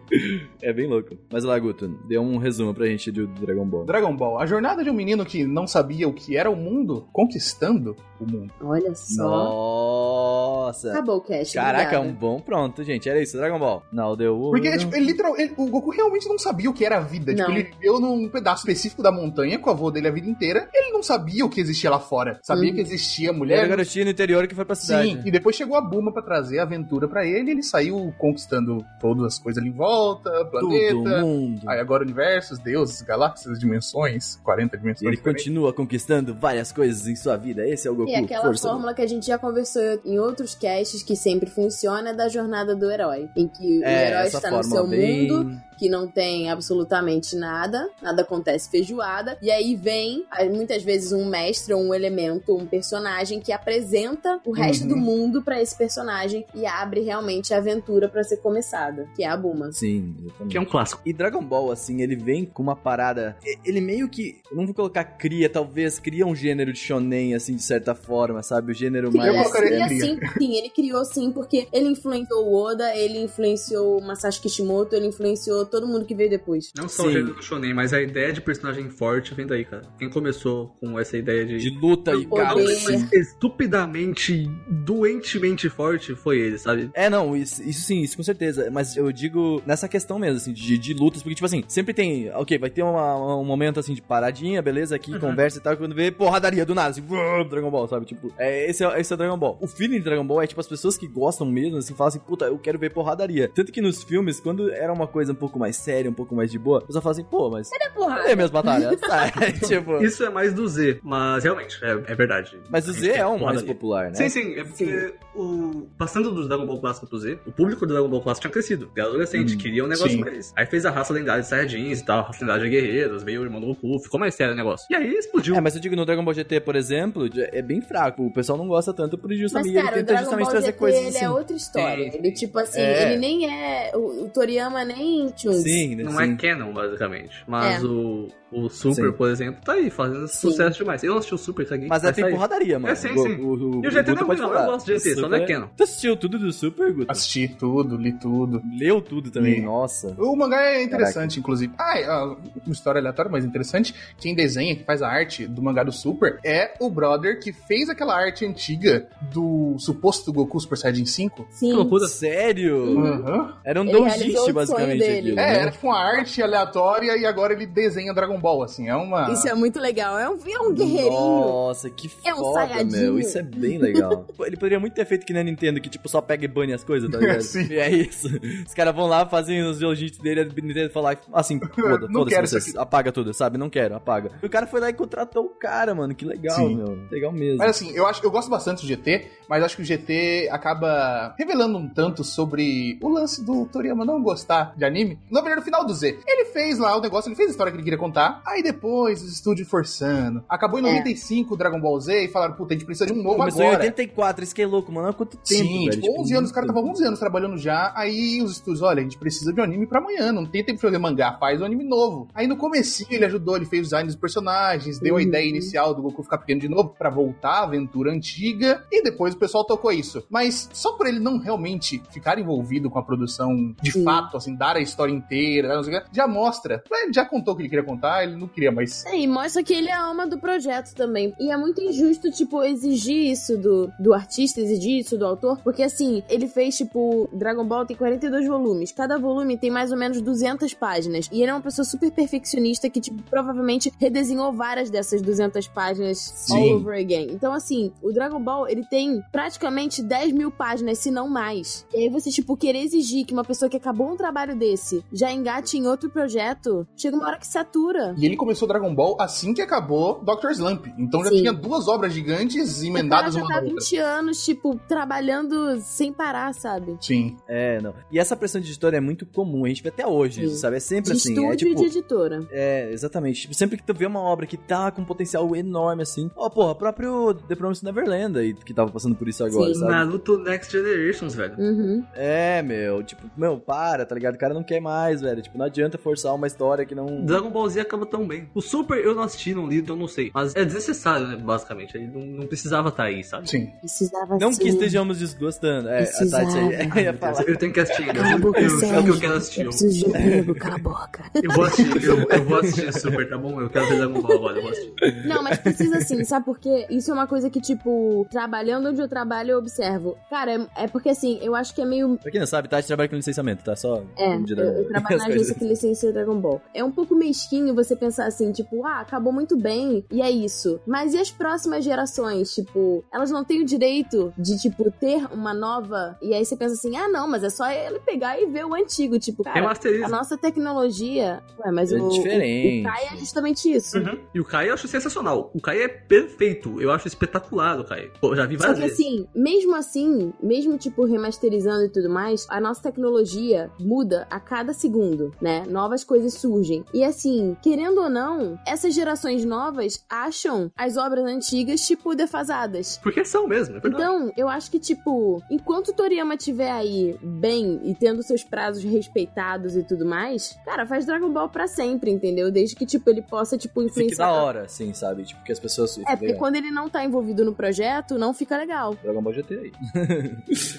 (laughs) é bem louco. Mas lá, Guto, dê um resumo pra gente do Dragon Ball. Dragon Ball, a jornada de um menino que não sabia o que era o mundo, conquistando o mundo. Olha só. Nossa. Acabou o cast. Caraca, um obrigada. bom pronto, gente. Era isso, Dragon Ball. Não, deu. Porque, tipo, ele literal, ele- o Goku realmente não sabia o que era a vida. Tipo, Não. ele viveu num pedaço específico da montanha com o avô dele a vida inteira. Ele não sabia o que existia lá fora. Sabia Uhum. que existia Era mulher. a garotinha no interior que foi pra cidade. Sim, e depois chegou a Buma pra trazer aventura pra ele. Ele saiu conquistando todas as coisas ali em volta, planeta. Tudo, mundo. Aí agora universos, deuses, galáxias, dimensões, 40 E dimensões. ele diferentes. continua conquistando várias coisas em sua vida. Esse é o Goku. E aquela Força. fórmula que a gente já conversou em outros casts que sempre funciona é da jornada do herói. Em que o É, herói essa está no seu bem... mundo, que não tem absolutamente nada, nada acontece feijoada, e aí vem, muitas vezes, um mestre, ou um elemento, um personagem que apresenta o resto Uhum. do mundo pra esse personagem e abre realmente a aventura pra ser começada, que é a Buma. Sim, exatamente. Que é um clássico. E Dragon Ball, assim, ele vem com uma parada. Ele meio que. Não vou colocar cria, talvez cria um gênero de shonen, assim, de certa forma, sabe? O gênero Sim, mais. Cria cria. sim, sim, ele criou sim, porque ele influenciou o Oda, ele influenciou o Masashi Kishimoto, ele influenciou todo mundo que veio depois. Não só Sim. o gênero do shonen, mas a ideia de personagem forte vem daí, cara. Quem começou com essa ideia de... De luta e assim. estupidamente, doentemente forte foi ele, sabe? É, não, isso, isso sim, isso com certeza. Mas eu digo nessa questão mesmo, assim, de, de lutas, porque, tipo assim, sempre tem. Ok, vai ter uma- um momento assim de paradinha, beleza, aqui, conversa e tal, quando vê porradaria do nada, assim, (laughs) Dragon Ball, sabe? Tipo, é, esse, é, esse é o Dragon Ball. O feeling de Dragon Ball é tipo as pessoas que gostam mesmo, assim, falam assim, puta, eu quero ver porradaria. Tanto que nos filmes, quando era uma coisa um pouco mais séria, um pouco mais de boa, a pessoa fala assim, pô, mas. É porrada. Cadê minhas batalhas? (laughs) Sabe? (laughs) tipo. Isso é mais do Z, mas realmente, é, é verdade. Mas o Z tem é o mais porradaria. popular, né? Sim, sim, é porque o. Passando do Dragon Ball clássico pro Z, o público do Dragon Ball clássico tinha crescido. Era adolescente, Hum, queria um negócio sim. mais. Aí fez a raça lendária de Saiyajins e tal, a raça lendária de guerreiros, veio o irmão do Goku, ficou mais sério o negócio. E aí explodiu. É, mas eu digo, no Dragon Ball GT, por exemplo, é bem fraco. O pessoal não gosta tanto por Mas, justamente cara, ele tenta justamente Ball trazer GT, coisas ele assim. é outra história. Sim. Ele, tipo assim, É. ele nem é... O, o Toriyama nem Sim, né? Não sim. é canon, basicamente. Mas É. o, o Super, Sim. por exemplo, tá aí, fazendo Sim. sucesso demais. Eu não assisti o Super, caguei. Mas é tem tá aí. porradaria, mano. É, sim, sim. O, o, E o GT Guto não, eu gosto de GT, só não é Super- canon. Tu assistiu tudo do Super, Guto? Assisti tudo, li tudo. Leu tudo também, Li. nossa. O mangá é interessante, inclusive. Ah, é, ah, uma história aleatória, mas interessante. Quem desenha, que faz a arte do mangá do Super, é o brother que fez aquela arte antiga do suposto Goku Super Saiyajin 5. Sim. Que loucura. Sério? Aham. Era um doujinshi, basicamente, dele. aquilo, É, né? era tipo uma arte aleatória e agora ele desenha Dragon Ball, assim. É uma. Isso é muito legal. É um, é um guerreirinho. Nossa, que É um foda, Saiyajin. meu. Isso é bem legal. (laughs) Ele poderia muito ter feito que nem a Nintendo, que tipo, só pega e bane as coisas, tá ligado? (laughs) Sim. E é isso. Os caras vão lá, fazem os jiu-jitsu dele, a Nintendo fala assim, foda, (laughs) foda-se vocês, apaga tudo, sabe? Não quero, apaga. E o cara foi lá e contratou o cara, mano, que legal, Sim. meu. Legal mesmo. Mas assim, eu acho, eu gosto bastante do GT, mas acho que o GT acaba revelando um tanto sobre o lance do Toriyama não gostar de anime. Na verdade, no final do Z, ele fez lá o negócio, ele fez a história que ele queria contar, aí depois os estúdios forçando. Acabou em É. 95 o Dragon Ball Z e falaram, puta, a gente precisa de um novo Começou em agora. 84, isso que é louco, mano. Há quanto tempo, Sim, velho? tipo, 11 anos, os caras estavam muito 11 anos trabalhando já, aí os estúdios, olha, a gente precisa de um anime pra amanhã, não tem tempo de fazer mangá, faz um anime novo. Aí no comecinho ele ajudou, ele fez o design dos personagens, deu a Uhum. ideia inicial do Goku ficar pequeno de novo pra voltar à aventura antiga, e depois o pessoal tocou isso. Mas só por ele não realmente ficar envolvido com a produção de Sim. fato, assim, dar a história inteira, não sei o quê, já mostra. Ele já contou o que ele queria contar, ele não queria mais. É, e mostra que ele é a alma do projeto também. E é muito injusto, tipo, exigir isso do, do artista, exigir isso do autor, porque assim, ele fez, tipo, Dragon Ball tem 42 volumes. Cada volume tem mais ou menos 200 páginas. E ele é uma pessoa super perfeccionista que, tipo, provavelmente redesenhou várias dessas 200 páginas Sim. all over again. Então, assim, o Dragon Ball, ele tem praticamente facilmente 10 mil páginas, se não mais. E aí você, tipo, querer exigir que uma pessoa que acabou um trabalho desse já engate em outro projeto, chega uma hora que satura. E ele começou Dragon Ball assim que acabou Dr. Slump. Então já Sim. tinha duas obras gigantes cara emendadas já uma tá na outra. 20 anos, tipo, trabalhando sem parar, sabe? Sim. É, não. E essa pressão de editor é muito comum, a gente vê até hoje, Sim. sabe? É sempre De assim. estúdio É e tipo. de editora. É, exatamente. Tipo, sempre que tu vê uma obra que tá com um potencial enorme, assim. Ó, porra, o próprio The Promised Neverland aí, que tava passando por isso agora, Sim. sabe? Naruto Next Generations, velho. Uhum. É, meu, tipo, meu, para, tá ligado? O cara não quer mais, velho. Tipo, não adianta forçar uma história que não. Dragon Ball Z acaba tão bem. O Super eu não assisti, não li, então não sei. Mas é desnecessário, né, basicamente. Ele não, não precisava estar aí, sabe? Sim. Precisava Não sim. que estejamos desgostando. É, a Precisava. Tati aí. (laughs) Eu tenho que assistir ainda. Cala a boca, Eu- é o que eu quero assistir. Eu Eu, preciso de emprego, cala a (laughs) boca. eu vou assistir, eu, eu vou assistir Super, tá bom? Eu quero ver Dragon Ball agora, eu vou assistir. Não, mas precisa sim, sabe por quê? Isso é uma coisa que, tipo, trabalhando onde eu trabalho, eu observo. Cara, é, é porque assim, eu acho que é meio. Pra quem não sabe, Tati trabalha com licenciamento, tá? Só. É, eu, eu trabalho (laughs) na agência que licencia Dragon Ball. É um pouco mesquinho você pensar assim, tipo, ah, acabou muito bem, e é isso. Mas e as próximas gerações? Tipo, elas não têm o direito de, tipo, ter uma nova. E aí você pensa assim, ah, não, mas é só ele pegar e ver o antigo. Tipo, cara, um asterisco. a nossa tecnologia. Ué, mas É o, diferente. o, o Kai é justamente isso. Uhum. E o Kai eu acho sensacional. O Kai é perfeito. Eu acho espetacular o Kai. Pô, já vi Só várias que vezes. assim, mesmo assim, mesmo tipo remasterizando e tudo mais, a nossa tecnologia muda a cada segundo, né? Novas coisas surgem. E assim, querendo ou não, essas gerações novas acham as obras antigas, tipo, defasadas. Porque são mesmo, é verdade. Então, eu acho que, tipo, enquanto o Toriyama estiver aí bem e tendo seus prazos respeitados e tudo mais, cara, faz Dragon Ball pra sempre, entendeu? Desde que, tipo, ele possa, tipo, Fique influenciar. da hora, assim, sabe? Tipo, que as pessoas. É, porque quando ele não tá envolvido no projeto, não fica legal. Dragon Ball GT aí.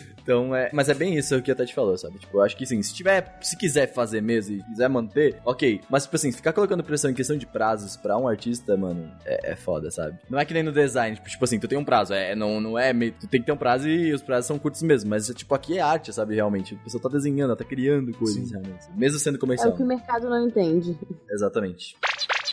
(laughs) então, é. Mas é bem isso que a Tati falou, sabe? Tipo, eu acho que sim, se tiver. Se quiser fazer mesmo e quiser manter, ok. Mas, tipo assim, ficar colocando pressão em questão de prazos pra um artista, mano, é, é foda, sabe? Não é que nem no design, tipo, tipo assim, tu tem um prazo. É, não, não é meio. Tu tem que ter um prazo e os prazos são curtos mesmo. Mas, tipo, aqui é arte, sabe? Realmente. A pessoa tá desenhando, ela tá criando coisas, Sim. realmente. Mesmo sendo É comercial. o que o mercado não entende. Exatamente.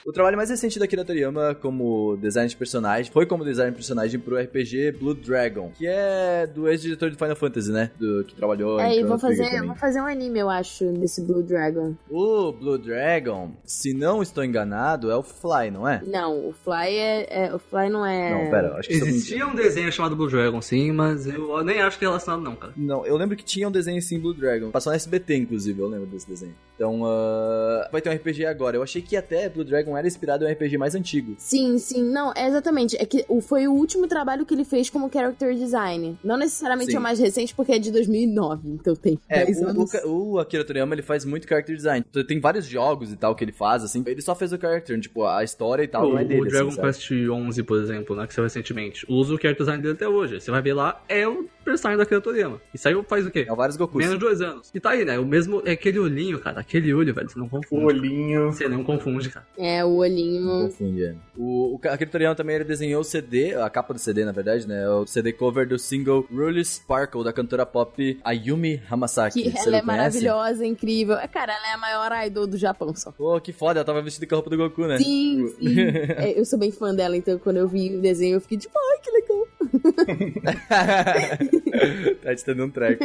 O trabalho mais recente da Akira Toriyama como design de personagem foi como design de personagem pro RPG Blue Dragon, que é do ex-diretor do Final Fantasy, né? Do, que trabalhou É, em e vão Trigger fazer, vão fazer um anime, eu acho, desse Blue Dragon. O Blue Dragon, se não estou enganado, é o Fly, não é? Não, o Fly é. é- o Fly não é. Não, pera, acho que é Existia um desenho chamado Blue Dragon, sim, mas eu nem acho que é relacionado, não, cara. Não, eu lembro que tinha um desenho assim, Blue Dragon. Passou na SBT, inclusive, eu lembro desse desenho. Então, ah, vai ter um RPG agora. Eu achei que até Blue Dragon era inspirado em um RPG mais antigo. Sim, sim, não, é exatamente. É que o- foi o último trabalho que ele fez como character design. Não necessariamente Sim. é o mais recente, porque é de 2009, então tem É, 10 o, anos. o, o Akira Toriyama, ele faz muito character design. Então, Tem vários jogos e tal que ele faz, assim. Ele só fez o character, tipo, a história e tal o, não é dele, o Dragon assim, sabe? Quest 11, por exemplo, né, que saiu recentemente, usa o character design dele até hoje. Você vai ver lá, é o personagem da Akira Toriyama. E saiu faz o quê? É vários Gokus. Menos de dois anos. E tá aí, né? O mesmo. É aquele olhinho, cara. Aquele olho, velho. Você não O confunde. olhinho. Você não confunde, cara. É, o olhinho. Confunde, é. O, o também ele desenhou o CD, a capa do CD, na verdade, né? O CD cover do single Really Sparkle, da cantora pop Ayumi Hamasaki. Que Você ela é conhece? maravilhosa, incrível. É, Cara, ela é a maior idol do Japão só. Pô, que foda, ela tava vestida com a roupa do Goku, né? Sim, sim. (laughs) É, eu sou bem fã dela, então quando eu vi o desenho eu fiquei tipo, ai, que legal. (laughs) tá te dando um treco.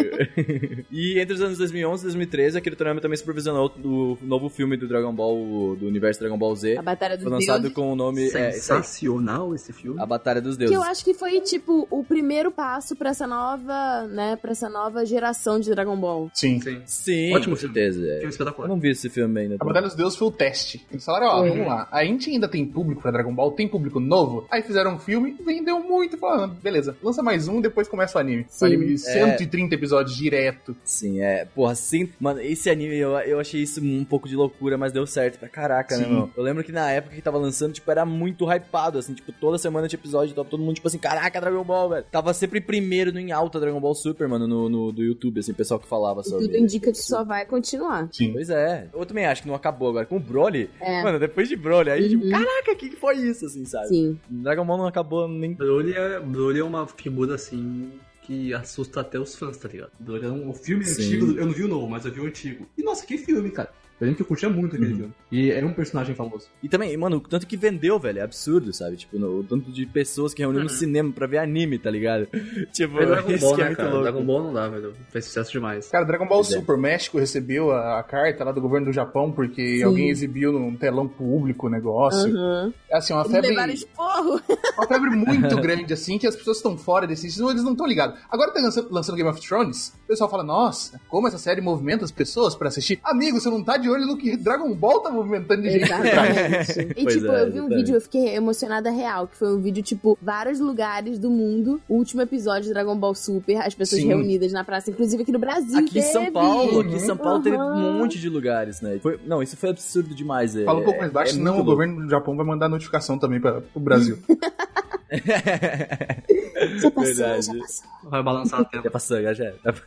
e entre os anos 2011 e 2013, Akira Toriyama também supervisionou o novo filme do Dragon Ball, do universo Dragon Ball Z. A Batalha dos Foi lançado Deuses. com o nome... É, Sensacional esse filme. a Batalha dos Que eu Deuses. acho que foi, tipo, o primeiro passo pra essa nova, né, pra essa nova geração de Dragon Ball. Sim. Sim. Sim, Ótimo com filme. certeza. é. Filme Eu espetacular. não vi esse filme ainda. A Batalha dos Deuses foi o teste. Eles falaram, ó, Uhum. vamos lá. A gente ainda tem público pra Dragon Ball, tem público novo. Aí fizeram um filme, vendeu muito. Beleza, lança mais um, depois começa o anime. Sim. O anime de 130 episódios direto. Sim, é. Porra, sim. Mano, esse anime eu, eu achei isso um pouco de loucura, mas deu certo pra caraca, né, Sim. meu? Eu lembro que na época que tava lançando, tipo, era muito hypado, assim, tipo, toda semana tinha episódio, tava todo mundo, tipo assim, caraca, Dragon Ball, velho. Tava sempre primeiro no em alta Dragon Ball Super, mano, no, no do YouTube, assim, o pessoal que falava E sobre. tudo indica que só vai continuar. Sim. Pois é. Eu também acho que não acabou agora. Com o Broly, É. mano, depois de Broly, aí, tipo, Uhum. caraca, o que, que foi isso, assim, sabe? Sim. Dragon Ball não acabou nem. Broly é, Broly é uma figura assim que assusta até os fãs, tá ligado? Broly é um filme Sim. antigo, eu não vi o novo, mas eu vi o antigo. E nossa, que filme, cara. Eu lembro que eu curtia muito aquele Uhum. filme. E era um personagem famoso. E também, mano, o tanto que vendeu, velho, é absurdo, sabe? Tipo, no- o tanto de pessoas que reuniram no cinema pra ver anime, tá ligado? (laughs) tipo, É Dragon isso Ball, que é né, muito cara? louco. Dragon Ball não dá, velho. Fez sucesso demais. Cara, Dragon Ball é. Super México recebeu a, a carta lá do governo do Japão porque Sim. alguém exibiu num telão público o negócio. Uhum. É assim, uma febre, uma febre muito (laughs) grande, assim, que as pessoas estão fora desse sistema, eles não estão ligados. Agora tá lançando, lançando Game of Thrones, o pessoal fala, nossa, como essa série movimenta as pessoas pra assistir. Amigo, você não tá de olho no que Dragon Ball tá movimentando de gente. Exatamente. E Pois tipo, é, eu vi um vídeo, eu fiquei emocionada real, que foi um vídeo, tipo, vários lugares do mundo, o último episódio de Dragon Ball Super, as pessoas Sim. reunidas na praça, inclusive aqui no Brasil. Aqui em São teve. Paulo, aqui em São Paulo teve Uhum. um monte de lugares, né? Foi- não, isso foi absurdo demais. É, Fala um pouco mais baixo, é senão o louco. governo do Japão vai mandar notificação também pra, pro Brasil. (laughs) Já passou, Verdade. já passou. Vai balançar a tela. Já passou, já já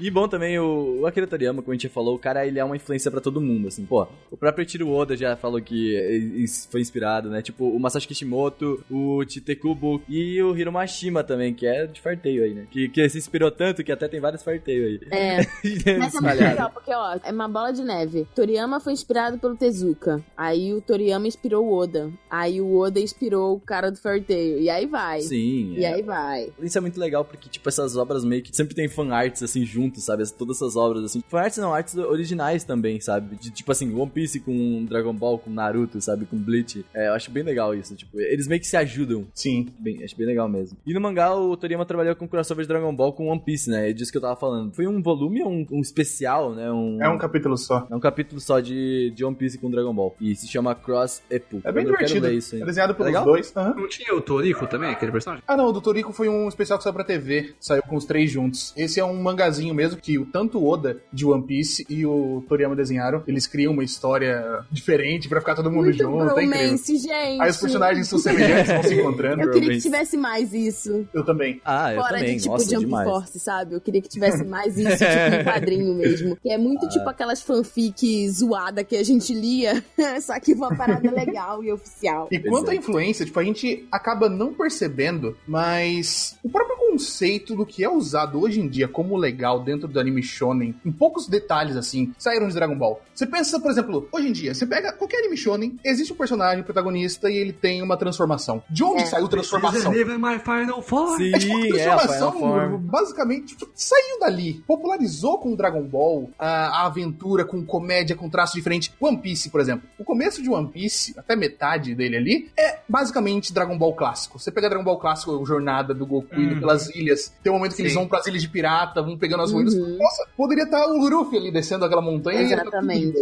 E bom também, o o Akira Toriyama, como a gente já falou, o cara ele é uma influência pra todo mundo, assim, pô. O próprio Ichiro Oda já falou que foi inspirado, né? Tipo, o Masashi Kishimoto, o Chitekubo e o Hiro Mashima também, que é de farteio aí, né? Que, que se inspirou tanto que até tem vários farteios aí. É, (laughs) mas é muito legal, porque, ó, é uma bola de neve. Toriyama foi inspirado pelo Tezuka. Aí o Toriyama inspirou o Oda. Aí o Oda inspirou o cara do Farteio. E aí vai. Sim, E é. aí vai. Isso é muito legal porque, tipo, essas obras meio que sempre tem fanarts, assim, juntos, sabe? As- Todas essas obras, assim. Fanarts não, artes originais também, sabe? De, tipo assim, One Piece com Dragon Ball, com Naruto, sabe? Com Bleach. É, eu acho bem legal isso. Tipo, eles meio que se ajudam. Sim. Bem, acho bem legal mesmo. E no mangá, o Toriyama trabalhou com crossover de Dragon Ball com One Piece, né? É disso que eu tava falando. Foi um volume ou um, um especial, né? Um, É um capítulo só. é um capítulo só de, de One Piece com Dragon Ball. E se chama Cross Epu. É bem eu quero divertido. isso É ainda. desenhado pelos legal? dois. Aham. Não tinha o Toriko também, aquele personagem? Ah, não, o do Toriko foi um especial que saiu pra TV. Saiu com os três juntos. Esse é um mangazinho mesmo que o- tanto o Oda de One Piece e o Toriyama desenharam. Eles criam uma história diferente pra ficar todo mundo Muito junto. É incrível. bromance, gente. Aí os personagens são semelhantes, vão se encontrando. Eu queria que tivesse mais isso. Eu também. Ah, eu Fora também. de tipo Nossa, Jump demais. Force, sabe? Eu queria que tivesse mais isso, tipo (laughs) um quadrinho mesmo. Que é muito Ah. tipo aquelas fanfic zoada que a gente lia, (laughs) só que uma parada legal e oficial. E quanto é. à influência, tipo, a gente acaba não percebendo, mas o próprio conceito do que é usado hoje em dia como legal dentro do anime shonen, em poucos detalhes assim, saíram de Dragon Ball. Você pensa, por exemplo, hoje em dia, você pega qualquer anime shonen, existe um personagem protagonista e ele tem uma transformação. De onde É. saiu transformação? Live in my final form. Sim, É tipo, a é, a transformação, Final Form. basicamente, tipo, saiu dali. Popularizou com o Dragon Ball a, a aventura, com comédia, com traço diferente. One Piece, por exemplo. O começo de One Piece, até metade dele ali, é basicamente Dragon Ball clássico. Você pega Dragon Ball clássico, jornada do Goku indo Uhum. pelas ilhas. Tem um momento que eles Sim. vão pras ilhas de pirata, vão pegando as Uhum. Nossa, poderia estar o Luffy ali descendo aquela montanha. e tá Exatamente.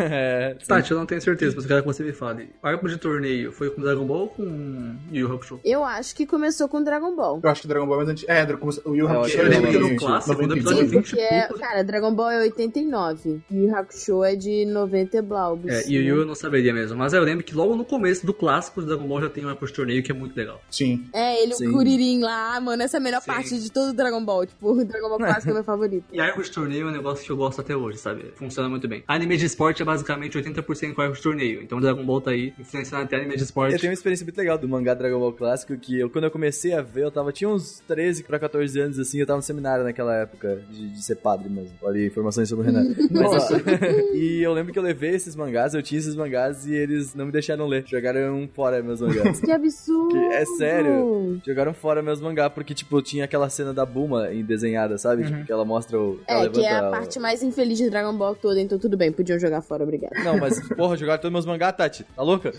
é, sim. (laughs) Tati, eu não tenho certeza, mas eu quero que você me fale. O arco de torneio foi com Dragon Ball ou com Yu Yu Hakusho? Eu acho que começou com Dragon Ball. Eu acho que Dragon Ball é mais antigo. É, o Yu Eu Hakusho acho Eu que lembro que no 90, clássico, no 92. episódio 20 Porque, e pouco... cara, Dragon Ball é 89 e o Hakusho é de 90 e Blaubus. É, Yu Yu eu não saberia mesmo, mas eu lembro que logo no começo do clássico de Dragon Ball já tem um arco de torneio que é muito legal. Sim. É, ele, Sim. o Kuririn lá, mano, essa é a melhor Sim. parte de todo o Dragon Ball. Tipo, o Dragon Ball clássico (laughs) é meu favorito. E arco de torneio é um negócio que eu gosto até hoje, sabe? Funciona muito bem. Anime de esporte é basicamente 80% com arco de torneio, então Dragon Ball tá aí influenciando até anime de esporte. Eu tenho uma experiência muito legal do mangá Dragon Ball clássico, que eu, quando eu comecei a ver, eu tava, tinha uns 13 pra 14 anos, assim, eu tava no seminário naquela época, de, de ser padre mesmo. Olha informações sobre o Renan. (laughs) Mas, ó, (laughs) e eu lembro que eu levei esses mangás, eu tinha esses mangás e eles não me deixaram ler, jogaram fora meus mangás. (laughs) Que absurdo! Que- é sério? Jogaram fora meus mangá, porque, tipo, tinha aquela cena da Buma em desenhada, sabe? Tipo, que ela mostra o... ela É, que é a parte mais infeliz de Dragon Ball toda, então tudo bem, podiam jogar fora, obrigado. Não, mas, porra, jogaram todos meus mangá, Tati. Tá louca?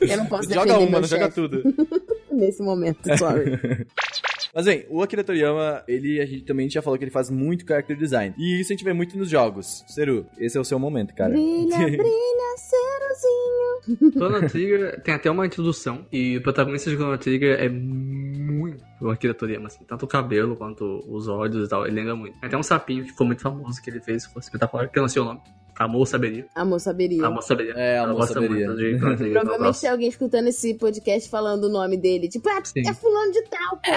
Eu não posso (laughs) joga uma, não joga tudo. (laughs) nesse momento, sorry. (laughs) Mas bem, o Akira Toriyama, ele, a gente também já falou que ele faz muito character design. E isso a gente vê muito nos jogos. Seru, esse é o seu momento, cara. brilha, (laughs) brilha, cerozinho. Chrono Trigger tem até uma introdução, e o protagonista de Chrono Trigger é muito o Akira Toriyama, assim. Tanto o cabelo quanto os olhos e tal, ele lembra muito. Tem até um sapinho que ficou muito famoso que ele fez, ficou espetacular, que eu não sei o nome. Amor saberia. Amor saberia. Amor saberia. É, Amor saberia. muito. Um (laughs) Provavelmente tem alguém escutando esse podcast falando o nome dele. Tipo, ah, Sim. é fulano de tal, pô.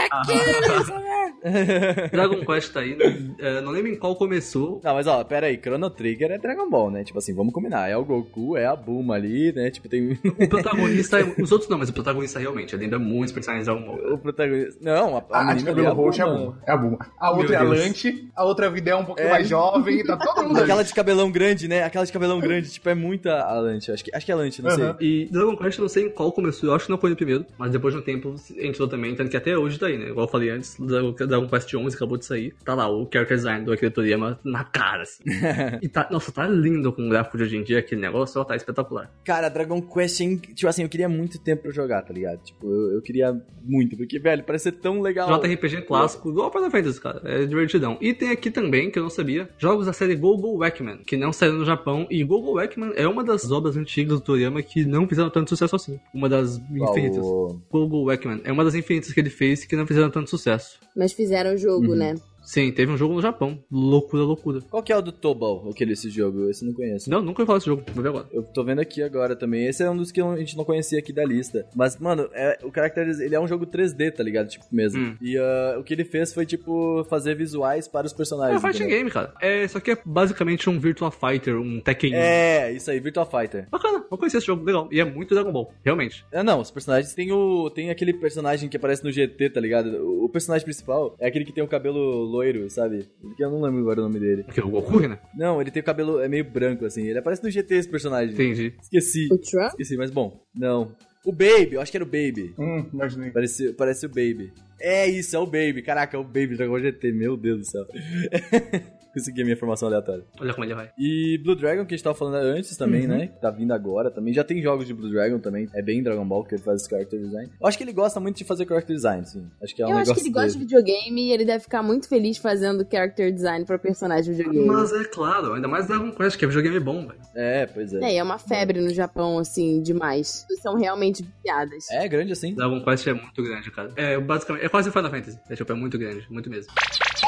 (laughs) Dragon Quest tá aí, né? É, não lembro em qual começou. Não, mas ó, pera aí, Chrono Trigger é Dragon Ball, né? Tipo assim, vamos combinar. É o Goku, é a Bulma ali, né? Tipo, tem O protagonista, é- os outros não, mas o protagonista realmente, ele lembra muitos personagens Dragon Ball. o protagonista. Não, a, a A, a de menina é a cabelo roxo é a. Buma. É a Buma. A Meu outra é a. Lante, a outra vida é um pouquinho É. mais jovem, tá todo (laughs) mundo. Aquela de cabelão grande, né? Aquela de cabelão grande, tipo, é muita a Lante. Acho que, acho que é a Lante, não Aham. sei. E Dragon Quest, eu não sei em qual começou, eu acho que não foi no primeiro, mas depois de um tempo entrou também, tanto que até hoje tá aí, né? Igual eu falei antes, Dragon Dragon Quest 11 acabou de sair, tá lá o character design do Akira Toriyama na cara, assim. (laughs) e tá, nossa, tá lindo com o gráfico de hoje em dia, aquele negócio, ó, tá espetacular. Cara, Dragon Quest, tipo assim, eu queria muito tempo pra jogar, tá ligado? Tipo, eu, eu queria muito, porque, velho, parece ser tão legal. JRPG clássico, igual Final Fantasy, cara. É divertidão. E tem aqui também, que eu não sabia, jogos da série Gogo Wackman, que não saíram no Japão. E Gogo Wackman é uma das obras antigas do Toriyama que não fizeram tanto sucesso assim. Uma das Qual, infinitas. Gogo Wackman é uma das infinitas que ele fez que não fizeram tanto sucesso. Mas fizeram o jogo, Uhum. né? Sim, teve um jogo no Japão. Loucura, loucura. Qual que é o do Tobal, aquele esse jogo? Esse eu não conheço. Não, nunca ouvi falar desse jogo. Vou ver agora. Eu tô vendo aqui agora também. Esse é um dos que a gente não conhecia aqui da lista. Mas, mano, é, o Character ele é um jogo 3D, tá ligado? Tipo, mesmo. Hum. E ah, o que ele fez foi, tipo, fazer visuais para os É personagens. um fighting entendeu? game, cara. É, isso aqui é basicamente um Virtua Fighter, um Tekken. É, isso aí, Virtua Fighter. Bacana, vou conhecer esse jogo, legal. E é muito Dragon Ball, realmente. É, não, os personagens tem o. Tem aquele personagem que aparece no GT, tá ligado? O, o personagem principal é aquele que tem o cabelo loiro, sabe? Que eu não lembro agora o nome dele. Aqui, o Goku, né? Não, ele tem o cabelo é meio branco, assim. Ele aparece no GT, esse personagem. Entendi. Esqueci. O Trump? Esqueci, mas bom. Não. O Baby, eu acho que era o Baby. Hum, imaginei. Parece, parece o Baby. É isso, é o Baby. Caraca, é o Baby Dragon Ball GT, meu Deus do céu. (laughs) Consegui a minha informação aleatória. Olha como ele vai. E Blue Dragon, que a gente tava falando antes também, Uhum. né? Que tá vindo agora também. Já tem jogos de Blue Dragon também. É bem Dragon Ball que ele faz esse character design. Eu acho que ele gosta muito de fazer character design, sim. Acho que é um eu acho que ele gosta de dele. videogame e ele deve ficar muito feliz fazendo character design pra personagem de videogame. Mas é claro, ainda mais Dragon Quest, que é videogame bom, velho. É, pois é. É, e é uma febre no Japão, assim, demais. São realmente viciadas. É, grande assim. Dragon Quest é muito grande, cara. É basicamente, é quase Final Fantasy. É, tipo, é muito grande, muito mesmo.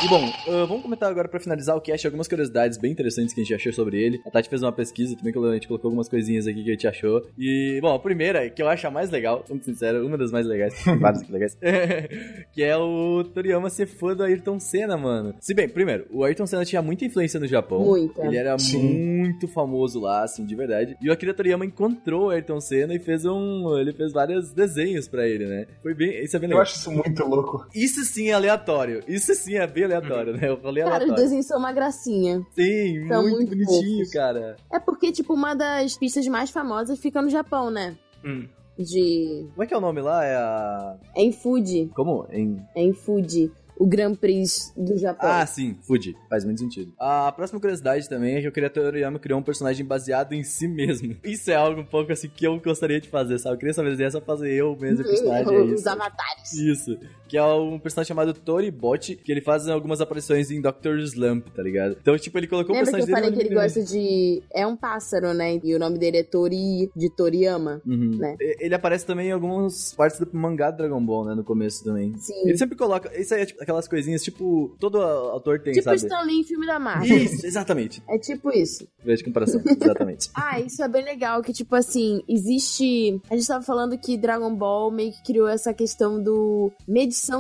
E bom, uh, vamos comentar agora pra finalizar o cast algumas curiosidades bem interessantes que a gente achou sobre ele. A Tati fez uma pesquisa também, que a gente colocou algumas coisinhas aqui que a gente achou. E, bom, a primeira, que eu acho a mais legal, sendo sincero, uma das mais legais, (laughs) várias aqui legais, (laughs) que é o Toriyama ser fã do Ayrton Senna, mano. Se bem, primeiro, o Ayrton Senna tinha muita influência no Japão. Muita. Ele era Sim. muito famoso lá, assim, de verdade. E o Akira Toriyama encontrou o Ayrton Senna e fez um. Ele fez vários desenhos pra ele, né? Foi bem. Isso é bem Eu legal. acho isso muito louco. Isso sim é aleatório. Isso sim é bem aleatório, né? Eu falei Cara, os aleatório. desenhos são uma gracinha. Sim, são muito, muito bonitinho, fofos. cara. É porque, tipo, uma das pistas mais famosas fica no Japão, né? Hum. De. Como é que é o nome lá? É a. É em Fuji. Como? Em. É em Fuji. O Grand Prix do Japão. Ah, sim, Fuji. Faz muito sentido. A próxima curiosidade também é que o Akira Toriyama criou um personagem baseado em si mesmo. (laughs) Isso é algo um pouco assim que eu gostaria de fazer, sabe? Eu queria saber se é só fazer eu mesmo, (laughs) o personagem. É Os isso. avatares. Isso. Que é um personagem chamado Toribot, que ele faz algumas aparições em Doctor Slump, tá ligado? Então, tipo, ele colocou o Lembra que eu personagem falei que ele dele gosta de. É um pássaro, né? E o nome dele é Tori, de Toriyama. Uhum. né? Ele aparece também em algumas partes do mangá do Dragon Ball, né? No começo também. Sim. Ele sempre coloca. Isso aí é tipo, aquelas coisinhas, tipo, todo autor tem, Tipo sabe? Stan Lee em filme da Marvel. Isso, exatamente. É tipo isso. Veja de comparação, exatamente. (laughs) Ah, isso é bem legal, que tipo assim, existe... A gente tava falando que Dragon Ball meio que criou essa questão do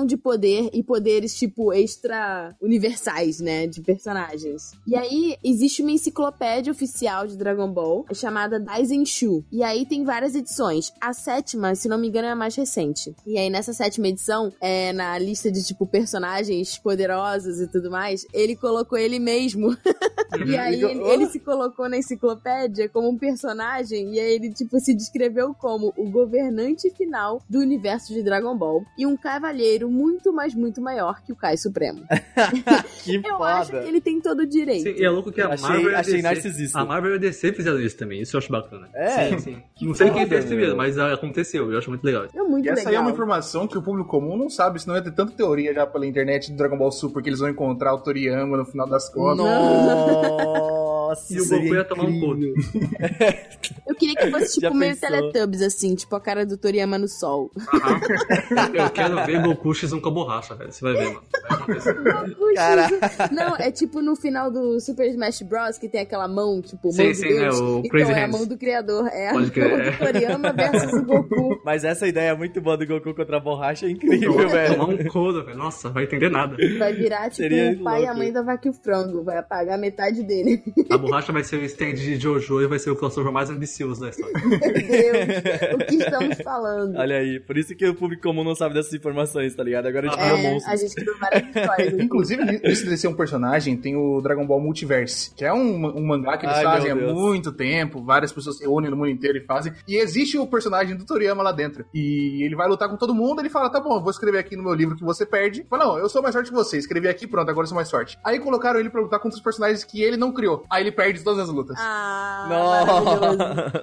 de poder e poderes, tipo, extra universais, né, de personagens. E aí, existe uma enciclopédia oficial de Dragon Ball, chamada Daisenshu. E aí tem várias edições. A sétima, se não me engano, é a mais recente. E aí, nessa sétima edição, é na lista de, tipo, personagens poderosos e tudo mais, ele colocou ele mesmo (laughs) e aí ele, ele se colocou na enciclopédia como um personagem e aí ele tipo se descreveu como o governante final do universo de Dragon Ball e um cavalheiro muito, mas muito maior que o Kai Supremo. (laughs) que Eu acho foda. que ele tem todo o direito. Sim, e é louco que a Achei- Marvel achei DC... narcisista. A Marvel e a DC fizeram isso também, isso eu acho bacana. É? Sim, sim. Não sei quem fez primeiro, meu. mas aconteceu, eu acho muito legal. É muito E essa aí é legal. uma informação que o público comum não sabe, senão ia ter tanta teoria já pela internet do Dragon Ball Super que eles vão encontrar o Toriyama no final das contas. Nossa, Nossa, E o Goku ia tomar um incrível. (laughs) Eu queria que fosse Já tipo meio pensou? Teletubbies, assim, tipo a cara do Toriyama no sol. Aham. Eu quero ver Goku X1 com a borracha, velho. Você vai ver, mano. Vai acontecer. Caraca. Não, é tipo no final do Super Smash Bros. que tem aquela mão, tipo, Sim, mão sim, de Deus. né, o então Crazy é a Hands. mão do criador. É a Pode crer, mão é. do Toriyama versus o Goku. (laughs) Mas essa ideia é muito boa do Goku contra a borracha, é incrível, Tomar velho. um couro, velho. Nossa, vai entender nada. Vai virar tipo Seria o pai e a louco. mãe da vaca e o frango. Vai apagar metade dele. A borracha vai ser o stand de Jojo e vai ser o crossover mais ambicioso da história. (laughs) Meu Deus, o que estamos falando? Olha aí, por isso que o público comum não sabe dessas informações, tá ligado? Agora a gente Ah, criou É, monstros. a gente criou várias histórias. (laughs) Inclusive, isso de ser um personagem, tem o Dragon Ball Multiverse, que é um, um mangá que eles Ai, fazem há muito tempo, várias pessoas se reúnem no mundo inteiro e fazem, e existe o personagem do Toriyama lá dentro. E ele vai lutar com todo mundo, ele fala, tá bom, eu vou escrever aqui no meu livro que você perde. Fala, não, eu sou mais forte que você, escrevi aqui, pronto, agora eu sou mais forte. Aí colocaram ele pra lutar contra os personagens que ele não criou. Aí ele perde todas as lutas. Ah, maravilhoso.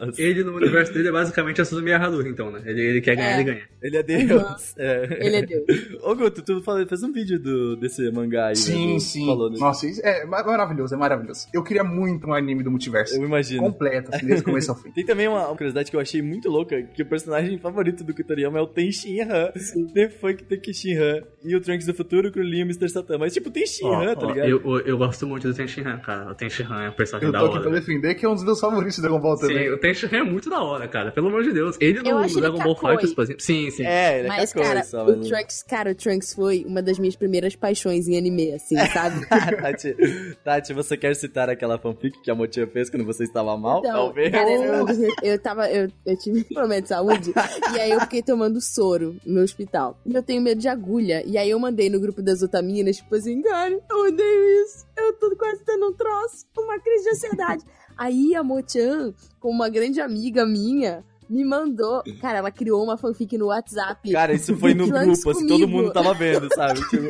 Nossa. Ele no universo dele é basicamente a Suzumiya Haruhi, então, né? Ele, ele quer ganhar, É. ele ganha. Ele é Deus. É. Ele é Deus. Ô, Guto, tu falou- fez um vídeo do, desse mangá aí, né? Sim, Tu sim. Falou dele. Nossa, isso é ma- maravilhoso, é maravilhoso. Eu queria muito um anime do multiverso. Eu imagino. Completo, assim, desde o começo ao fim. (laughs) Tem também uma curiosidade que eu achei muito louca, que o personagem favorito do Toriyama é o Ten Shinhan. The Funk Ten Shinhan. E o Trunks do Futuro, o Krillin e o Mr. Satan. Mas, tipo, tem Shinhan, Ó, tá ligado? eu, eu, eu gosto muito do Tenshinhan, cara. O Tenshinhan é um personagem Eu da tô aqui hora. pra defender que é um dos meus favoritos de Dragon Ball também. Sim, o Tenshinhan é muito da hora, cara. Pelo amor de Deus. Ele Eu no ele Dragon Ball. Fighters, por exemplo. Sim, sim. É, ele é Mas, cara, só, o mas- Trunks, cara, o Trunks foi uma das minhas primeiras paixões em anime, assim, sabe? (laughs) Tati, Tati, você quer citar aquela fanfic que a Motia fez quando você estava mal? Então, Talvez. cara, um meus- eu tava, eu, eu tive problema de saúde, e aí eu fiquei tomando soro no hospital. E eu tenho medo de agulha, e aí eu mandei no grupo das otaminas, tipo assim, cara, eu odeio isso, eu tô quase tendo um troço, uma crise de ansiedade. aí a Mochan, com uma grande amiga minha, me mandou, cara, ela criou uma fanfic no WhatsApp. Cara, isso foi no grupo, assim, todo mundo tava vendo, sabe? (laughs) Tipo,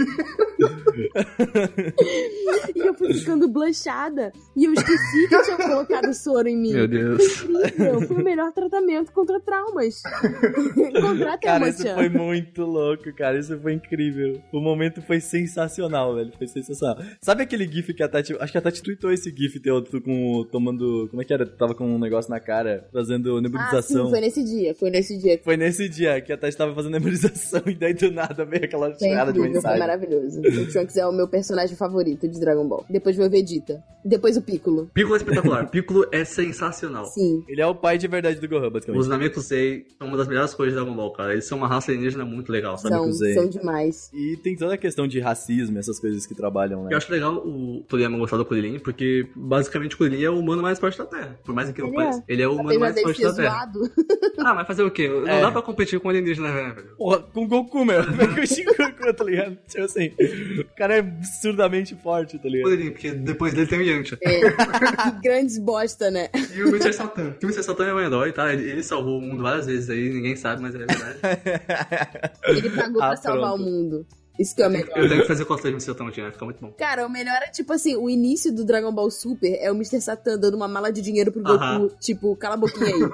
E eu fui ficando blanchada. E eu esqueci que tinha colocado soro em mim. Meu Deus. Incrível. Foi o melhor tratamento contra traumas. Contratem a cara, isso foi muito louco, cara. Isso foi incrível. O momento foi sensacional, velho. Foi sensacional. Sabe aquele gif que a Tati. Acho que a Tati tweetou esse gif teu, com. tomando. Como é que era? Tu tava com um negócio na cara, fazendo Ah, foi nesse dia. Foi nesse dia. Foi nesse dia que a Tati tava fazendo nebulização (laughs) e daí do nada veio aquela tirada de incrível, foi mensagem. maravilhoso. O Trunks é o meu personagem favorito de Dragon Ball. Depois veio o Vegeta. Depois o Piccolo. Piccolo é espetacular. (laughs) Piccolo é sensacional. Sim. Ele é o pai de verdade do Gohan, basicamente. Os Namekusei são uma das melhores coisas de Dragon Ball, cara. Eles são uma raça alienígena muito legal, sabe? São, são demais. E tem toda a questão de racismo, essas coisas que trabalham, né? Eu acho legal o Toriyama gostar do Kuririn, porque basicamente o Kuririn é o humano mais forte da Terra. Por mais que não Ele pareça. Ele é o humano mais forte da Terra. zoado. Ah, mas fazer o quê? Não É. dá pra competir com alienígena, né, velho? Porra, com o Goku, meu. com o Shingoku, tá ligado? Tipo assim, o cara é absurdamente forte, tá ligado? Kuririn, porque depois dele tem o Yantia. É. (laughs) Grandes bosta, né? E o Mr. Satan. Que o Mr. Satan é um herói, tá? Ele, ele salvou o mundo várias vezes aí, ninguém sabe, mas é verdade. Ele pagou Ah, pra salvar pronto. o mundo. Isso que é o melhor. Eu tenho que fazer. Satan um dia, vai ficar muito bom. Cara, o melhor é tipo assim, o início do Dragon Ball Super é o Mr. Satan dando uma mala de dinheiro pro Goku, Aham. tipo, cala a boquinha aí. (laughs)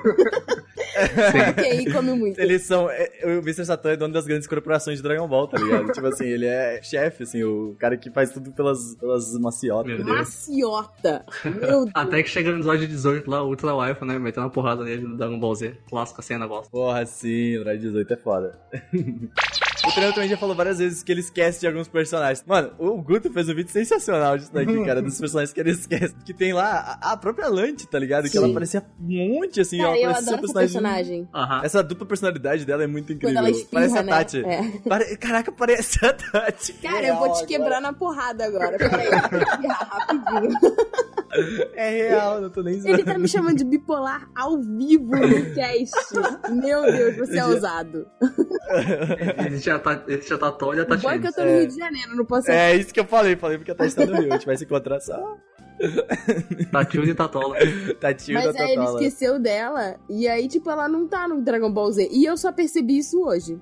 boquinha aí come muito. Eles são. é, O Mr. Satan é dono das grandes corporações de Dragon Ball, tá ligado? tipo assim, ele é chefe, assim, o cara que faz tudo pelas, pelas maciotas. Meu Deus. Maciota. Meu Deus. (laughs) Até que chega no episódio 18 lá, Ultra Wife, né? Metendo uma porrada nele no Dragon Ball Z. Clássica cena, bosta. Porra, sim, o Drive 18 é foda. (laughs) O Treno também já falou várias vezes que ele esquece de alguns personagens. Mano, o Guto fez um vídeo sensacional disso daqui, cara, dos personagens que ele esquece. Que tem lá a, a própria Lante, tá ligado? Que Sim. ela aparecia um monte, assim, Cara, ela eu adoro essa personagem. Essa dupla personalidade dela é muito incrível. Quando ela espirra, parece a né? Tati. É. Pare- Caraca, parece a Tati. Cara, eu vou te Real quebrar na porrada agora. Peraí, rapidinho. É real, não tô nem zoando. Ele tá me chamando de bipolar ao vivo no cast. (laughs) Meu Deus, você é ousado. Ele já tá, ele já tá Tolha, O tá bom é que eu cheio. tô no Rio de Janeiro, não posso É isso que eu falei, falei porque a Tati tá no Rio. A gente vai se encontrar só. Tatiana e Tatola. (laughs) Tatinho Mas da aí ele esqueceu dela, e aí, tipo, ela não tá no Dragon Ball Z. E eu só percebi isso hoje.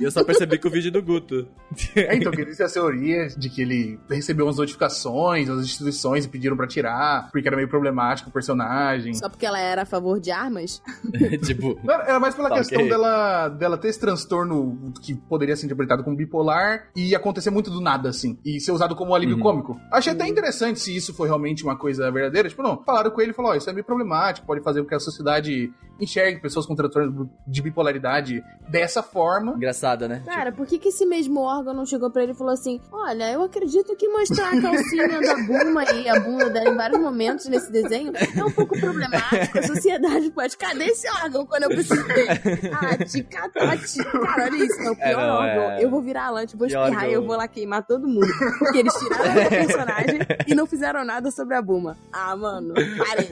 E eu só percebi que o vídeo do Guto. É, então, que existe a teoria de que ele recebeu umas notificações das instituições e pediram pra tirar, porque era meio problemático o personagem. Só porque ela era a favor de armas. (laughs) tipo. Não, Era mais pela Tá, questão ok. dela, dela ter esse transtorno que poderia ser interpretado como bipolar e acontecer muito do nada, assim. E ser usado como alívio Uhum. cômico. Achei até interessante se isso foi realmente uma coisa verdadeira. Tipo, não, falaram com ele e falou, ó, isso é meio problemático, pode fazer com que a sociedade enxergue pessoas com transtorno de bipolaridade dessa forma. Engraçada, né? Cara, por que, que esse mesmo órgão não chegou pra ele e falou assim: Olha, eu acredito que mostrar a calcinha da Buma e a bunda dela em vários momentos nesse desenho é um pouco problemático. A sociedade pode. Cadê esse órgão quando eu preciso dele? (laughs) Ah, ticatote. Cara, olha isso, é o pior É, não, órgão. é- Eu vou virar lunch, vou Que espirrar órgão? e eu vou lá queimar todo mundo. Porque eles tiraram o personagem e não fizeram nada sobre a Buma. Ah, mano, parem.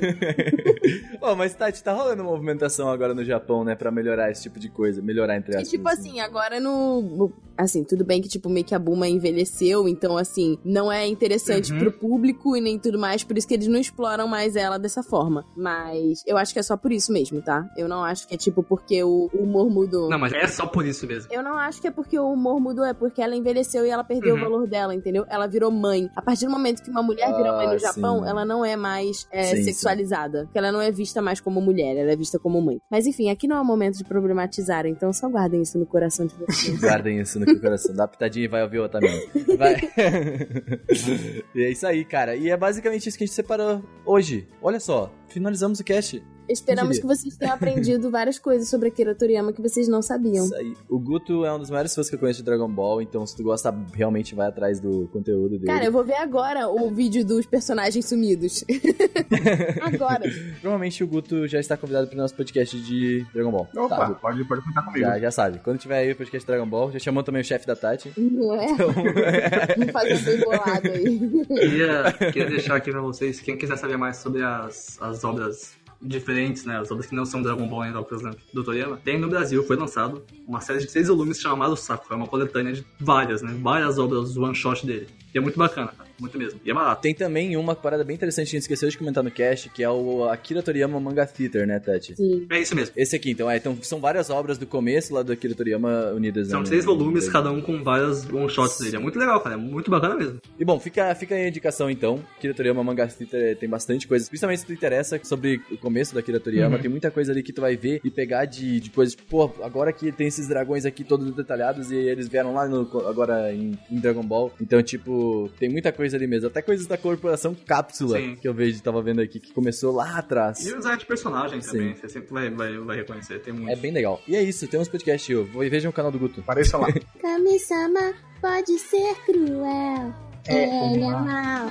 (laughs) Pô, mas Tati, tá rolando uma movimentação agora no Japão, né? Pra melhorar esse tipo de coisa. Melhorar entre E aspas. tipo assim, agora no. Assim, tudo bem que, tipo, meio que a Buma envelheceu, então, assim, não é interessante Uhum. pro público e nem tudo mais, por isso que eles não exploram mais ela dessa forma. Mas eu acho que é só por isso mesmo, tá? Eu não acho que é, tipo, porque o humor mudou. Não, mas é só por isso mesmo. Eu não acho que é porque o humor mudou, é porque ela envelheceu e ela perdeu Uhum. o valor dela, entendeu? Ela virou mãe. A partir do momento que uma mulher vira mãe Ah, no Japão, sim. ela não é mais é, Sim, sim. sexualizada. Porque ela não é vista mais como mulher, ela é vista como mãe. Mas enfim, aqui não é o momento de problematizar, então só guardem isso no coração de vocês. (laughs) Guardem isso no coração. Dá pitadinha e vai ouvir outra mesmo. Vai. (laughs) e é isso aí, cara. E é basicamente isso que a gente separou hoje. Olha só, finalizamos o cast. Esperamos que vocês tenham aprendido várias coisas sobre Akira Toriyama que vocês não sabiam. Isso aí. O Guto é um dos maiores fãs que eu conheço de Dragon Ball, então se tu gosta, realmente vai atrás do conteúdo dele. Cara, eu vou ver agora o vídeo dos personagens sumidos. (laughs) agora. Provavelmente o Guto já está convidado para o nosso podcast de Dragon Ball. Opa, Sabe? pode, pode contar comigo. Já, já sabe. Quando tiver aí o podcast de Dragon Ball, já chamou também o chefe da Tati. Não é? Então, (laughs) Vamos fazer bem bolado aí. Queria, queria deixar aqui pra vocês, quem quiser saber mais sobre as, as obras diferentes, né, as obras que não são Dragon Ball ainda, por exemplo, do Toriyama, tem no Brasil, foi lançado uma série de seis volumes chamada Saco, é uma coletânea de várias, né, várias obras one shot dele. E é muito bacana, cara, muito mesmo. E é barato. tem também uma parada bem interessante que a gente esqueceu de comentar no cast, que é o Akira Toriyama Manga Theater, né, Tati? Sim. É isso mesmo. Esse aqui, então, é, então são várias obras do começo lá do Akira Toriyama unidas. São né, seis no- volumes, cada um com várias one shots dele. É muito legal, cara, é muito bacana mesmo. E bom, fica, fica aí a indicação então. Akira Toriyama Manga Theater tem bastante coisa, principalmente se tu interessa sobre o começo da Akira Toriyama, tem muita coisa ali que tu vai ver e pegar de, de coisas, tipo, pô, agora que tem esses dragões aqui todos detalhados e eles vieram lá no, agora em, em Dragon Ball. Então, tipo, tem muita coisa ali mesmo. Até coisas da corporação Cápsula Sim. que eu vejo, tava vendo aqui, que começou lá atrás. E os arte de personagem Sim. também, você sempre vai, vai, vai reconhecer, tem muito. É bem legal. E é isso, temos podcast. Eu vou e vejam o canal do Guto. Apareça lá. (laughs) Kami-sama pode ser cruel. Ele é mau.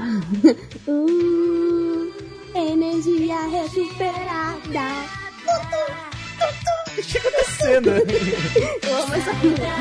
(laughs) Uh, energia recuperada. Cena. (laughs) Eu amo essa música.